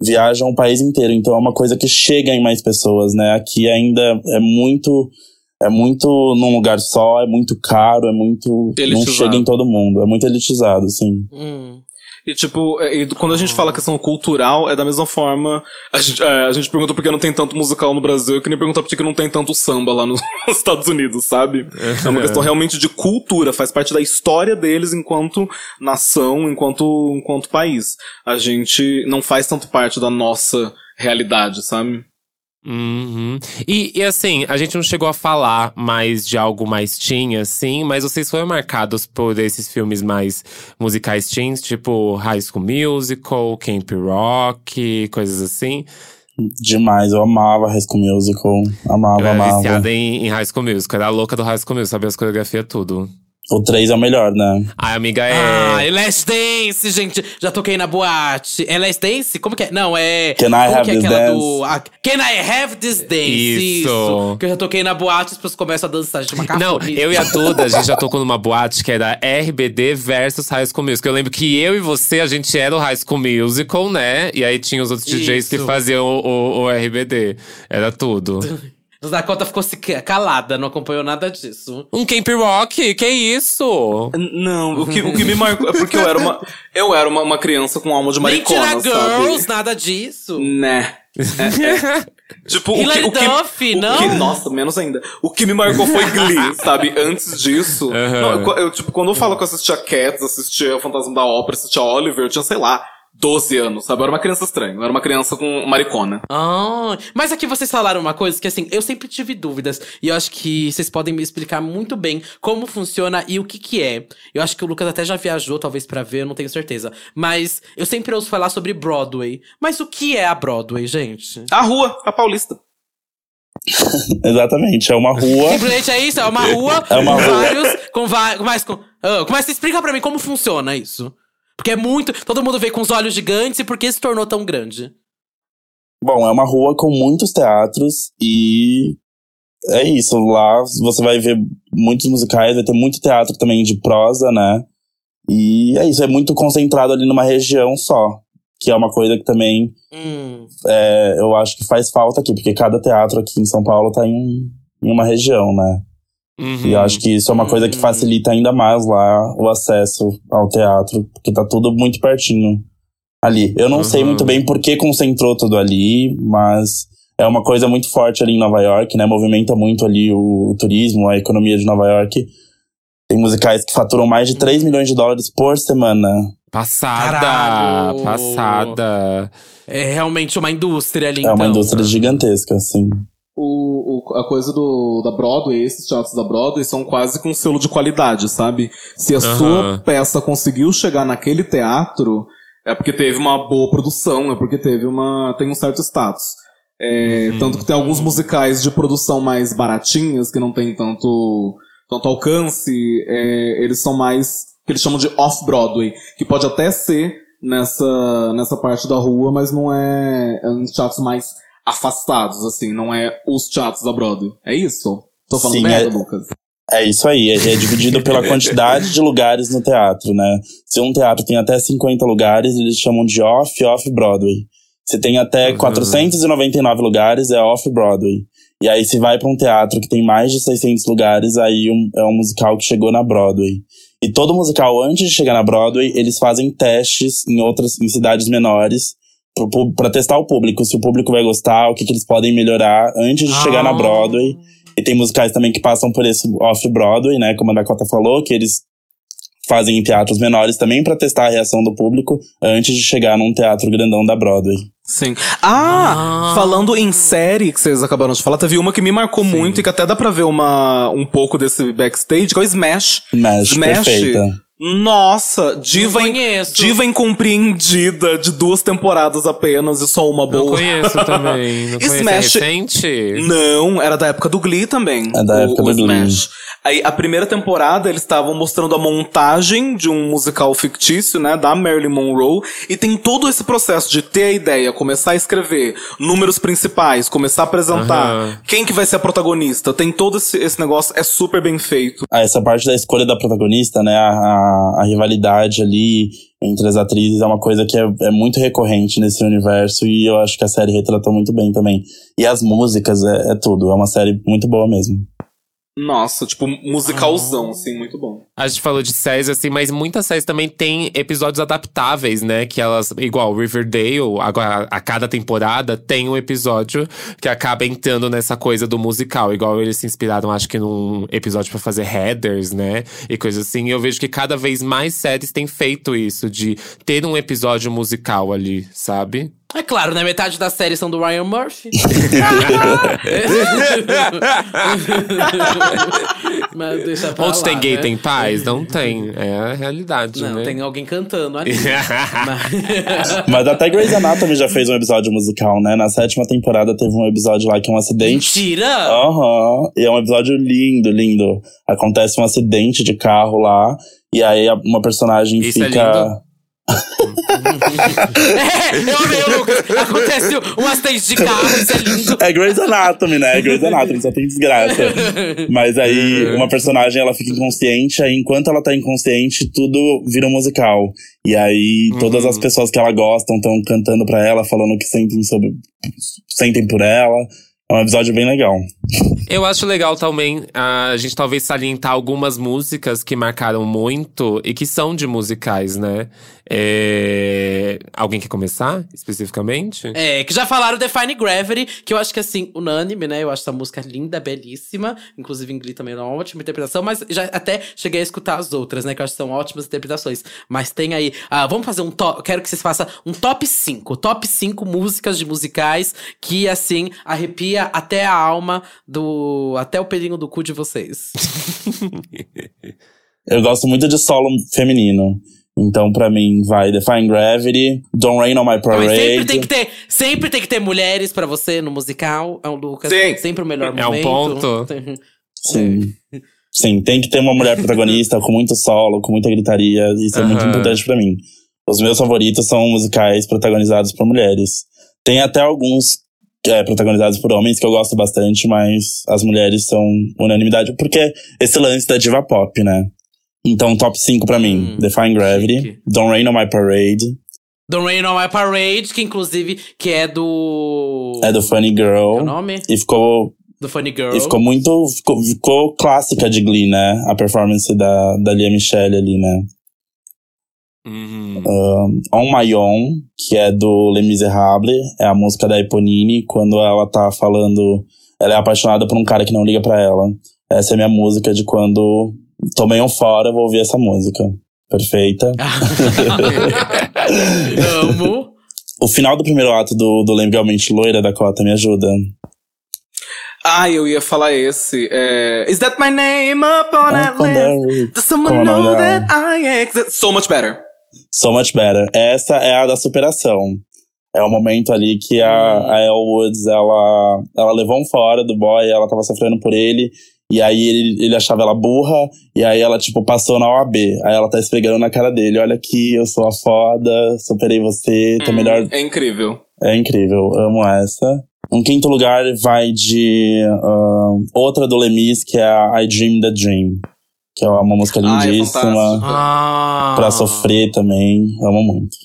viajam o país inteiro. Então é uma coisa que chega em mais pessoas, né? Aqui ainda é muito é muito num lugar só, é muito caro, é muito não Elitizado. chega em todo mundo, é muito elitizado, sim. Hum. E tipo, é, e quando a gente fala questão cultural, é da mesma forma. A gente, é, a gente pergunta por que não tem tanto musical no Brasil, eu queria perguntar por que não tem tanto samba lá nos Estados Unidos, sabe? É uma questão realmente de cultura, faz parte da história deles enquanto nação, enquanto, enquanto país. A gente não faz tanto parte da nossa realidade, sabe? Uhum. E, e assim, a gente não chegou a falar mais de algo mais teen, assim, mas vocês foram marcados por esses filmes mais musicais teens, tipo High School Musical, Camp Rock, coisas assim. Demais, eu amava High School Musical, amava, Eu era amava. viciada em, em High School Musical, era a louca do High School Musical, sabia as coreografias, tudo. O 3 é o melhor, né? Ai, amiga, é. Ah, e Last Dance, gente. Já toquei na boate. É Last Dance? Como que é? Não, é. Can I como have que é this aquela dance? do. ah, Can I have this dance? Isso. Que eu já toquei na boate, as pessoas começam a dançar, gente, uma Não, eu e a Duda, a gente já tocou numa boate que era RBD versus High School Musical. Eu lembro que eu e você, a gente era o High School Musical, né? E aí tinha os outros DJs que Isso. faziam o, o, o RBD. Era tudo. Dakota ficou se calada, não acompanhou nada disso. Um Camp Rock? Que isso? N- Não, o que, o que me marcou é porque eu era uma. Eu era uma, uma criança com alma de maricona. Mentira sabe? Girls, nada disso. Né. É, é. Tipo, o que, Hilary o que, Duff, o não? que- nossa, menos ainda. O que me marcou foi Glee, sabe? Antes disso. Aham. não, eu, eu, tipo, quando eu falo que eu assistia Cats, assistia O Fantasma da Ópera, assistia Oliver, eu tinha, sei lá, 12 anos, sabe? Eu era uma criança estranha. Eu era uma criança com maricona. Ah, mas aqui vocês falaram uma coisa que assim, eu sempre tive dúvidas e eu acho que vocês podem me explicar muito bem como funciona e o que que é. Eu acho que o Lucas até já viajou talvez pra ver, eu não tenho certeza. Mas eu sempre ouço falar sobre Broadway. Mas o que é a Broadway, gente? A rua, a Paulista. Exatamente, é uma rua. Simplesmente é isso, é uma rua É uma com rua. vários, com vários, mais com, ah, começa a explicar pra mim como funciona isso. Porque é muito, todo mundo vê com os olhos gigantes e por que se tornou tão grande? Bom, é uma rua com muitos teatros e é isso. Lá você vai ver muitos musicais, vai ter muito teatro também de prosa, né? E é isso, é muito concentrado ali numa região só. Que é uma coisa que também Hum. é, eu acho que faz falta aqui, porque cada teatro aqui em São Paulo tá em, em uma região, né? Uhum. E eu acho que isso é uma coisa que Hum. facilita ainda mais lá o acesso ao teatro, porque tá tudo muito pertinho ali. Eu não sei Uhum. muito bem por que concentrou tudo ali, mas é uma coisa muito forte ali em Nova York, né? Movimenta muito ali o, o turismo, a economia de Nova York. Tem musicais que faturam mais de 3 milhões de dólares por semana. Passada! Caralho! Passada! É realmente uma indústria ali, É uma então. indústria gigantesca, assim. O, a coisa do, da Broadway, esses teatros da Broadway são quase com selo de qualidade, sabe? Se a Aham. sua peça conseguiu chegar naquele teatro, é porque teve uma boa produção, é porque teve uma. tem um certo status. É, Uhum. Tanto que tem alguns musicais de produção mais baratinhas, que não tem tanto, tanto alcance, é, eles são mais. que eles chamam de off-Broadway, que pode até ser nessa, nessa parte da rua, mas não é. É uns teatros mais afastados, assim, não é os teatros da Broadway. É isso? Tô falando Sim, merda, é- Lucas? É isso aí, é, é dividido pela quantidade de lugares no teatro, né? Se um teatro tem até 50 lugares, eles chamam de off, off Broadway. Se tem até Uhum. 499 lugares, é off Broadway. E aí, se vai pra um teatro que tem mais de 600 lugares, aí um- é um musical que chegou na Broadway. E todo musical, antes de chegar na Broadway, eles fazem testes em outras, em cidades menores, pra testar o público, se o público vai gostar, o que, que eles podem melhorar antes de chegar na Ah. Broadway. E tem musicais também que passam por esse off-Broadway, né? Como a Dakota falou, que eles fazem em teatros menores também pra testar a reação do público antes de chegar num teatro grandão da Broadway. Sim. Ah, Ah. falando em série que vocês acabaram de falar, teve uma que me marcou muito e que até dá pra ver uma, um pouco desse backstage, que é o Smash. Smash, Smash. perfeita. Nossa, diva, Não diva incompreendida de duas temporadas apenas e só uma Não boa. conheço também. Não conheço. Smash- É recente? Não, era da época do Glee também. É da o- época o do Glee. Smash. Aí, a primeira temporada, eles estavam mostrando a montagem de um musical fictício, né, da Marilyn Monroe, e tem todo esse processo de ter a ideia, começar a escrever, números principais, começar a apresentar, Aham. quem que vai ser a protagonista, tem todo esse, esse negócio, é super bem feito. Ah, essa parte da escolha da protagonista, né? A, a, rivalidade ali entre as atrizes é uma coisa que é, é muito recorrente nesse universo e eu acho que a série retratou muito bem também. E as músicas é, é tudo, é uma série muito boa mesmo. Nossa, tipo, musicalzão, Ah. assim, muito bom. A gente falou de séries, assim, mas muitas séries também têm episódios adaptáveis, né? Que elas, igual Riverdale, agora a cada temporada tem um episódio que acaba entrando nessa coisa do musical. Igual eles se inspiraram, acho que num episódio pra fazer headers, né? E coisas assim. E eu vejo que cada vez mais séries têm feito isso, de ter um episódio musical ali, sabe? É claro, né? Metade das séries são do Ryan Murphy. Mas deixa pra Onde lá, tem gay, né? tem paz? Não tem. É a realidade, Não, né? tem alguém cantando ali. Mas- Mas até Grey's Anatomy já fez um episódio musical, né? Na sétima temporada teve um episódio lá que é um acidente. Mentira! Aham. E é um episódio lindo, lindo. Acontece um acidente de carro lá. E aí uma personagem Isso é fica. lindo. É, eu amei, Lucas. Acontece um acidente de carro, isso é lindo. É Grey's Anatomy, né? É Grey's Anatomy, só tem desgraça. Mas aí, uma personagem, ela fica inconsciente, aí enquanto ela tá inconsciente, tudo vira um musical. E aí, todas as pessoas que ela gosta estão cantando pra ela, falando que sentem sobre... Sentem por ela. É um episódio bem legal. Eu acho legal também a gente talvez salientar algumas músicas que marcaram muito e que são de musicais, né? É... Alguém quer começar especificamente? É, que já falaram Define Gravity, que eu acho que assim, unânime, né? Eu acho essa música linda, belíssima. Inclusive em Glee também é uma ótima interpretação, mas já até cheguei a escutar as outras, né? Que eu acho que são ótimas interpretações. Mas tem aí. Ah, vamos fazer um top. Quero que vocês façam um top 5. Top 5 músicas de musicais que, assim, arrepia até a alma do. até o pelinho do cu de vocês. Eu gosto muito de solo feminino. Então, pra mim, vai Define Gravity, Don't Rain on My Mas Parade. sempre tem que ter, sempre tem que ter mulheres pra você no musical. É um Lucas. Sim. Sempre o melhor É um momento. ponto. Sim. Sim, tem que ter uma mulher protagonista com muito solo, com muita gritaria. Isso é muito importante pra mim. Os meus favoritos são musicais protagonizados por mulheres. Tem até alguns é, protagonizados por homens que eu gosto bastante, mas as mulheres são unanimidade, porque esse lance da diva pop, né? Então, top 5 pra mim: Hum, Define Gravity, chique. Don't Rain on My Parade, Don't Rain on My Parade, que inclusive que é do. é do Funny Qual é o Girl. nome? E ficou Do Funny Girl. E ficou muito. Ficou, ficou clássica de Glee, né? A performance da, da Lia Michelle ali, né? Uhum. Um, On My Own, que é do Les Miserables, é a música da Eponine, quando ela tá falando. Ela é apaixonada por um cara que não liga pra ela. Essa é a minha música de quando tomei um fora, vou ouvir essa música. Perfeita. Amo. o final do primeiro ato do, do Legalmente Loira da Cota me ajuda. Ah, eu ia falar esse. É... Is that my name up on that list? Does someone é know that? I exist? So much better. So much better. Essa é a da superação. É o momento ali que a, a Elle Woods, ela, ela levou um fora do boy, ela tava sofrendo por ele. E aí ele, ele achava ela burra, e aí ela, tipo, passou na OAB. Aí ela tá esfregando na cara dele, olha aqui, eu sou a foda, superei você, tô Hum, melhor. É incrível. É incrível, amo essa. Um quinto lugar vai de ahn, outra do Lemis, que é a I Dream the Dream. Que é uma música Ah, é lindíssima. Ah. pra sofrer também, amo muito.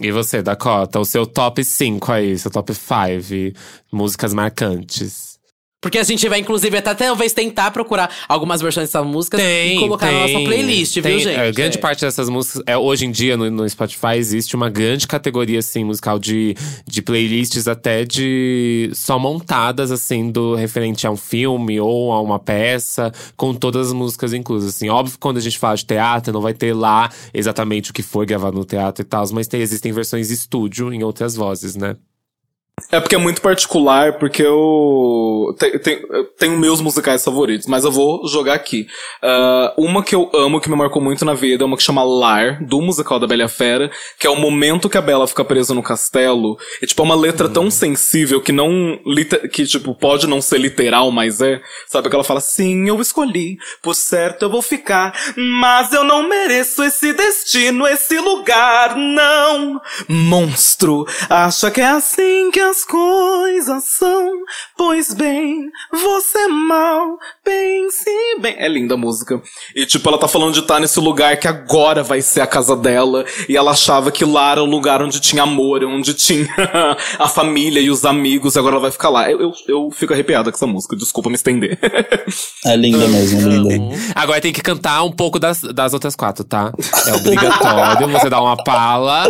E você, Dakota, o seu top 5 aí, seu top 5 músicas marcantes. Porque a gente vai, inclusive, até talvez tentar procurar algumas versões dessa música e colocar na nossa playlist, viu, tem. gente? É, grande É. parte dessas músicas, é, hoje em dia no, no Spotify existe uma grande categoria assim musical de, de playlists até de só montadas assim do referente a um filme ou a uma peça com todas as músicas inclusas. Assim, óbvio que quando a gente fala de teatro não vai ter lá exatamente o que foi gravado no teatro e tal, mas tem, existem versões estúdio em outras vozes, né? É porque é muito particular, porque eu te- te- eu tenho meus musicais favoritos, mas eu vou jogar aqui. Ah, uma que eu amo, que me marcou muito na vida, é uma que chama Lar, do musical da Bela Fera, que é o momento que a Bela fica presa no castelo. E, tipo, é uma letra tão sensível que não. que, tipo, pode não ser literal, mas é. Sabe? Que ela fala: Sim, eu escolhi, por certo eu vou ficar, mas eu não mereço esse destino, esse lugar, não. Monstro, acha que é assim que as coisas são? Pois bem, você é mal, pense bem. É linda a música. E tipo, ela tá falando de estar nesse lugar que agora vai ser a casa dela. E ela achava que lá era o lugar onde tinha amor, onde tinha a família e os amigos. E agora ela vai ficar lá. Eu, eu, eu fico arrepiada com essa música, desculpa me estender. É linda mesmo, linda. Amo. Agora tem que cantar um pouco das, das outras quatro, tá? É obrigatório você dar uma pala.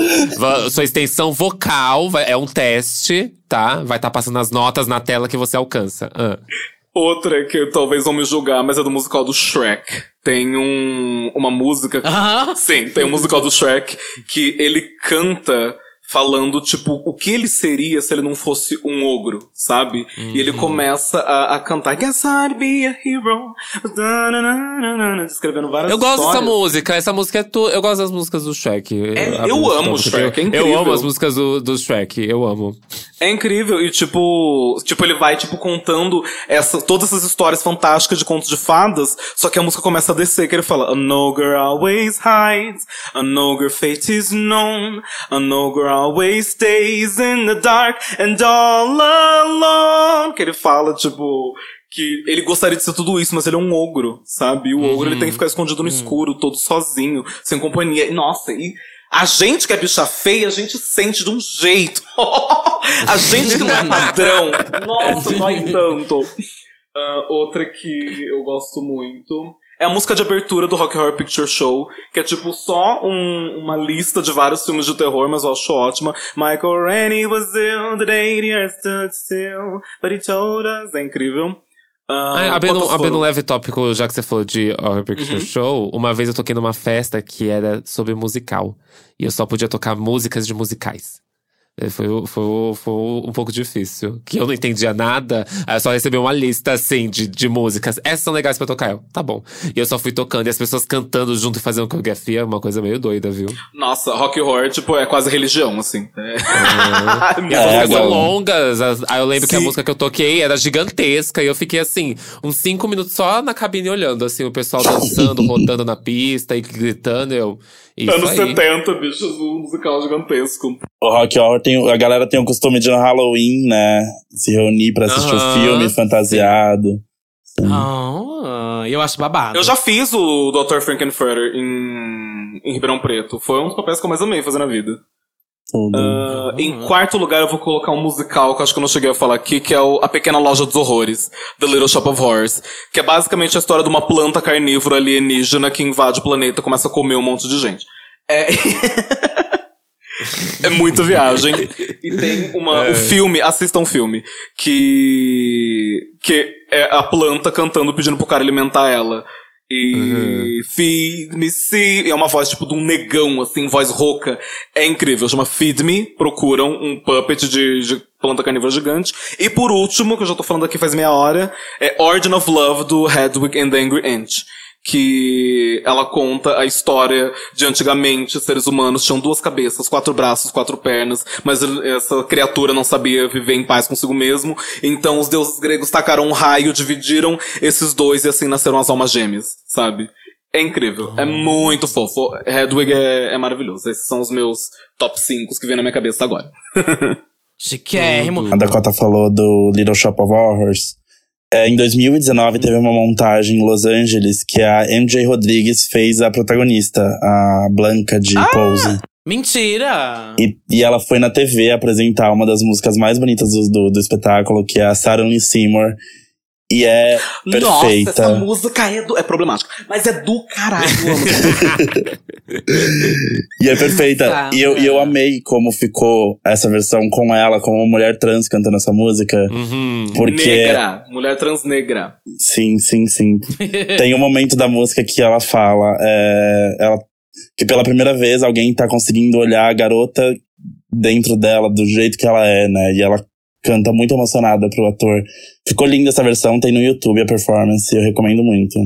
Sua extensão vocal é um teste, tá? Vai estar passando as notas na tela que você alcança. Ah. Outra que talvez vão me julgar, mas é do musical do Shrek. Tem um, uma música Aham. Sim, tem um musical do Shrek que ele canta falando, tipo, o que ele seria se ele não fosse um ogro, sabe? E ele começa a, a cantar Guess I'd be a hero. Descrevendo várias Eu gosto dessa música. Essa música é tu. Eu gosto das músicas do Shrek. É, eu música amo o Shrek, é Eu incrível. amo as músicas do, do Shrek. Eu amo. É incrível, e tipo, tipo, ele vai, tipo, contando essa, todas essas histórias fantásticas de contos de fadas, só que a música começa a descer, que ele fala, An ogre always hides, an ogre fate is known, an ogre always stays in the dark and all alone. Que ele fala, tipo, que ele gostaria de ser tudo isso, mas ele é um ogro, sabe? O ogro, ele tem que ficar escondido no escuro, todo sozinho, sem companhia. E, nossa, e a gente que é bicha feia, a gente sente de um jeito. a gente que não é padrão. Nossa, dói tanto. Ah, outra que eu gosto muito. É a música de abertura do Rock Horror Picture Show, que é tipo só um- uma lista de vários filmes de terror, mas eu acho ótima. Michael Rennie was ill the day the earth stood still, but he told us. É incrível. Ah, Ah, abrindo, um leve tópico, já que você falou de Horror Picture Uhum. Show, uma vez eu toquei numa festa que era sobre musical. E eu só podia tocar músicas de musicais. É, Foi, foi, foi um pouco difícil. Que eu não entendia nada. Aí eu só recebi uma lista, assim, de, de músicas. Essas são legais pra tocar. Eu, tá bom. E eu só fui tocando. E as pessoas cantando junto e fazendo coreografia. Uma coisa meio doida, viu? Nossa, Rock Horror, tipo, é quase religião, assim. É. E as É, músicas são longas. as- Aí eu lembro que a Sim. música que eu toquei era gigantesca. E eu fiquei assim, uns cinco minutos só na cabine olhando, assim, o pessoal dançando, rodando na pista e gritando. Eu. Isso Anos aí. 70, bichos, um musical gigantesco. O Rock Horror tem. A galera tem o costume de no Halloween, né? Se reunir pra assistir o Aham, filme sim. fantasiado. Ah, eu acho babado. Eu já fiz o Dr. Frankenfurter em, em Ribeirão Preto. Foi um dos papéis que eu mais amei fazer na vida. Ah, em quarto lugar, eu vou colocar um musical que eu acho que eu não cheguei a falar aqui, que é o A Pequena Loja dos Horrores, The Little Shop of Horrors. Que é basicamente a história de uma planta carnívora alienígena que invade o planeta e começa a comer um monte de gente. É. é muita viagem. E tem uma, um filme, assista um filme, que. que é a planta cantando pedindo pro cara alimentar ela. E Feed Me See. É uma voz tipo de um negão, assim, voz rouca. É incrível. Chama Feed Me. Procuram um puppet de, de planta carnívora gigante. E por último, que eu já tô falando aqui faz meia hora, é Origin of Love do Hedwig and the Angry Inch. Que ela conta a história de antigamente seres humanos tinham duas cabeças, quatro braços, quatro pernas, mas essa criatura não sabia viver em paz consigo mesmo. Então os deuses gregos tacaram um raio, dividiram esses dois e assim nasceram as almas gêmeas, sabe? É incrível, é muito fofo. Hedwig é, é maravilhoso. Esses são os meus top 5 que vem na minha cabeça agora. Chiquérrimo. A Dakota falou do Little Shop of Horrors. É, em 2019 teve uma montagem em Los Angeles que a MJ Rodrigues fez a protagonista, a Blanca de Pose. Mentira! E, e ela foi na TV apresentar uma das músicas mais bonitas do, do, do espetáculo, que é a Suddenly Seymour. E é perfeita. Nossa, essa música é, do, é problemática. Mas é do caralho. E é perfeita. Tá, e, eu, e eu né? amei como ficou essa versão com ela, como uma mulher trans cantando essa música. Uhum. Porque. Negra. Mulher transnegra. Sim, sim, sim. Tem um momento da música que ela fala. é, ela, que pela primeira vez alguém tá conseguindo olhar a garota dentro dela, do jeito que ela é, né? E ela canta muito emocionada pro ator. Ficou linda essa versão, tem no YouTube a performance, eu recomendo muito.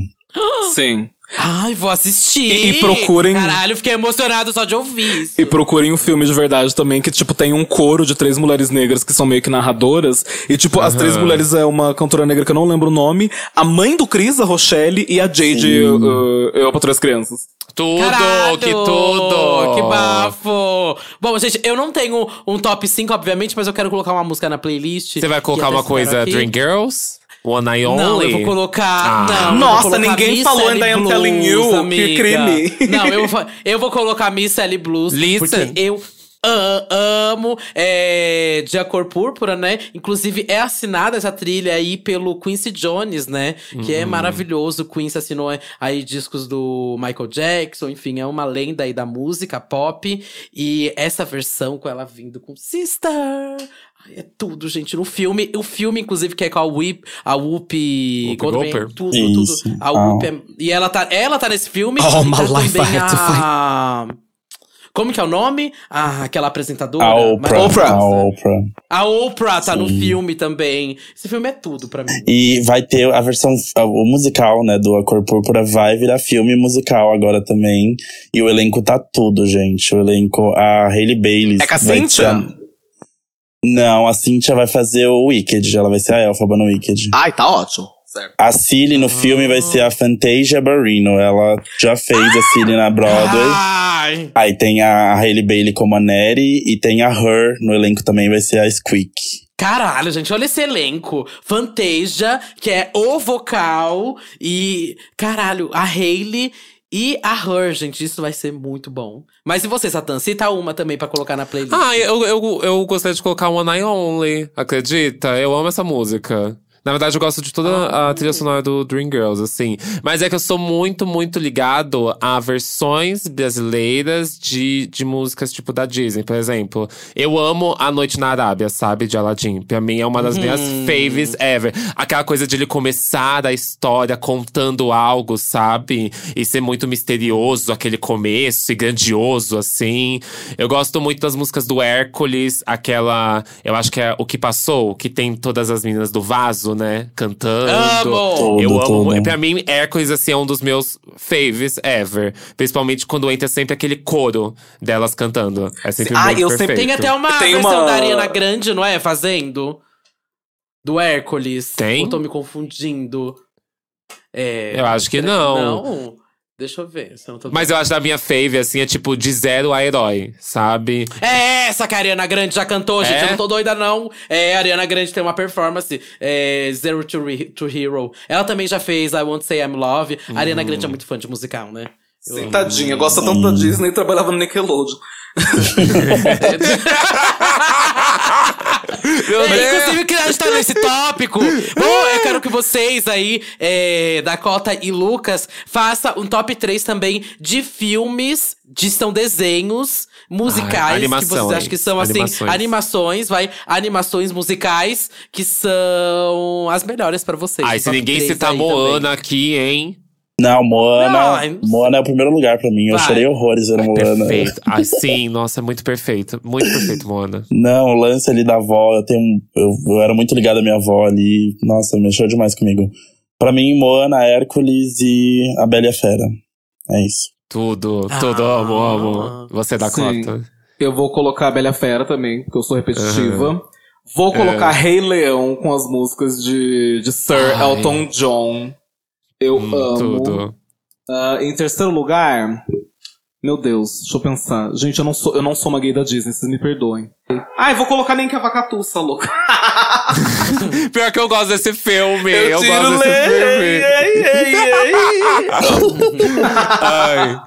Sim. Ai, vou assistir. E- e procurem- Caralho, fiquei emocionado só de ouvir isso. E procurem um filme de verdade também, que, tipo, tem um coro de três mulheres negras que são meio que narradoras. E, tipo, as três mulheres é uma cantora negra que eu não lembro o nome. A mãe do Chris, a Rochelle, e a Jade, uh, Eu para as crianças. Tudo, Caralho, que tudo! Que bafo! Bom, gente, eu não tenho um top 5, obviamente, mas eu quero colocar uma música na playlist. Você vai colocar uma coisa aqui. Dream Girls? One Eye Only? Não, eu vou colocar. Ah. Não, Nossa, colocar ninguém Miss falou ainda I Am Blues, Telling You, que amiga. crime. Não, eu, vou- eu vou colocar Miss Sally Blues. Listen. Porque eu amo é, de A Cor Púrpura, né? Inclusive, é assinada essa trilha aí pelo Quincy Jones, né? Que é maravilhoso. O Quincy assinou aí discos do Michael Jackson, enfim, é uma lenda aí da música pop. E essa versão com ela vindo com Sister. É tudo, gente. No filme, o filme, inclusive, que é com a Whip, a Goldberg, Goldberg. tudo, Isso. tudo. A Ah. Whoopi é- E ela tá, ela tá nesse filme. All e my tá life também I had to a... Como que é o nome? Ah, aquela apresentadora. A Oprah. Oprah. A Oprah. A Oprah tá no Sim. filme também. Esse filme é tudo pra mim. E vai ter a versão, o musical, né, do A Cor Púrpura vai virar filme musical agora também. E o elenco tá tudo, gente. O elenco, a Hailey Bailey. É com a Cynthia? Não, a Cynthia vai fazer o Wicked. Ela vai ser a Elphaba no Wicked. Ai, tá ótimo. Certo. A Cilly no filme vai ser a Fantasia Barrino. Ela já fez a Cilly na Broadway. Ai! Aí tem a Hailey Bailey como a Neri e tem a Her no elenco também vai ser a Squeak. Caralho, gente, olha esse elenco. Fantasia, que é o vocal. E, caralho, a Hailey e a Her, gente. Isso vai ser muito bom. Mas e você, Satan? Cita uma também pra colocar na playlist. Ah, eu, eu, eu gostaria de colocar One Eye Only. Acredita? Eu amo essa música. Na verdade, eu gosto de toda a trilha sonora do Dreamgirls, assim. Mas é que eu sou muito, muito ligado a versões brasileiras de, de músicas tipo da Disney, por exemplo. Eu amo A Noite na Arábia, sabe? De Aladdin. Pra mim é uma das minhas faves ever. Aquela coisa de ele começar a história contando algo, sabe? E ser muito misterioso, aquele começo e grandioso, assim. Eu gosto muito das músicas do Hércules, aquela. Eu acho que é O Que Passou, que tem todas as meninas do vaso, né? Cantando. Amo! Eu amo. muito. Pra mim, Hércules, assim, é um dos meus faves ever. Principalmente quando entra sempre aquele coro delas cantando. É sempre Ah, muito eu sempre- perfeito. Tem até uma Tem versão uma- da Ariana Grande, não é? Fazendo. Do Hércules. Tem? Ou tô me confundindo? É, Eu acho que não. Não? Deixa eu ver. eu não tô Mas eu acho da minha fave, assim, é tipo de zero a herói, sabe? É essa que a Ariana Grande já cantou, gente. É? Eu não tô doida, não. É, a Ariana Grande tem uma performance. É, Zero to, Re- to Hero. Ela também já fez I Won't Say I'm Love. A Ariana Grande é muito fã de musical, né? Eu Sim, tadinha. Gosta tanto da Disney e trabalhava no Nickelodeon. Meu É, inclusive, que a gente tá nesse tópico. Bom, eu quero que vocês aí, é, Dakota e Lucas, façam um top 3 também de filmes, de são desenhos musicais. Ai, que vocês animações. acham que são, assim, Animações. animações, vai. Animações musicais que são as melhores pra vocês. Ai, se ninguém 3 citar Moana também. aqui, hein? Não, Moana. Não, Moana é o primeiro lugar pra mim. Eu Vai. chorei horrores vendo Moana. Perfeito. Ai, sim, nossa, é muito perfeito. Muito perfeito, Moana. Não, o lance ali da avó, eu tenho. Eu, eu era muito ligado à minha avó ali. Nossa, mexeu demais comigo. Pra mim, Moana, Hércules e a Bela e a Fera. É isso. Tudo, tudo, Ah. amo, amo. Você, Dakota. Eu vou colocar a Bela Fera também, porque eu sou repetitiva. Vou É. colocar Rei Leão com as músicas de, de Sir Ai. Elton John. Eu Hum, amo. tudo. Ah, em terceiro lugar, meu Deus, deixa eu pensar. Gente, eu não sou, eu não sou uma gay da Disney, vocês me perdoem. Ai, vou colocar nem que a vacatuça, louca. Pior que eu gosto desse filme. Eu, tiro gosto desse filme. Ai.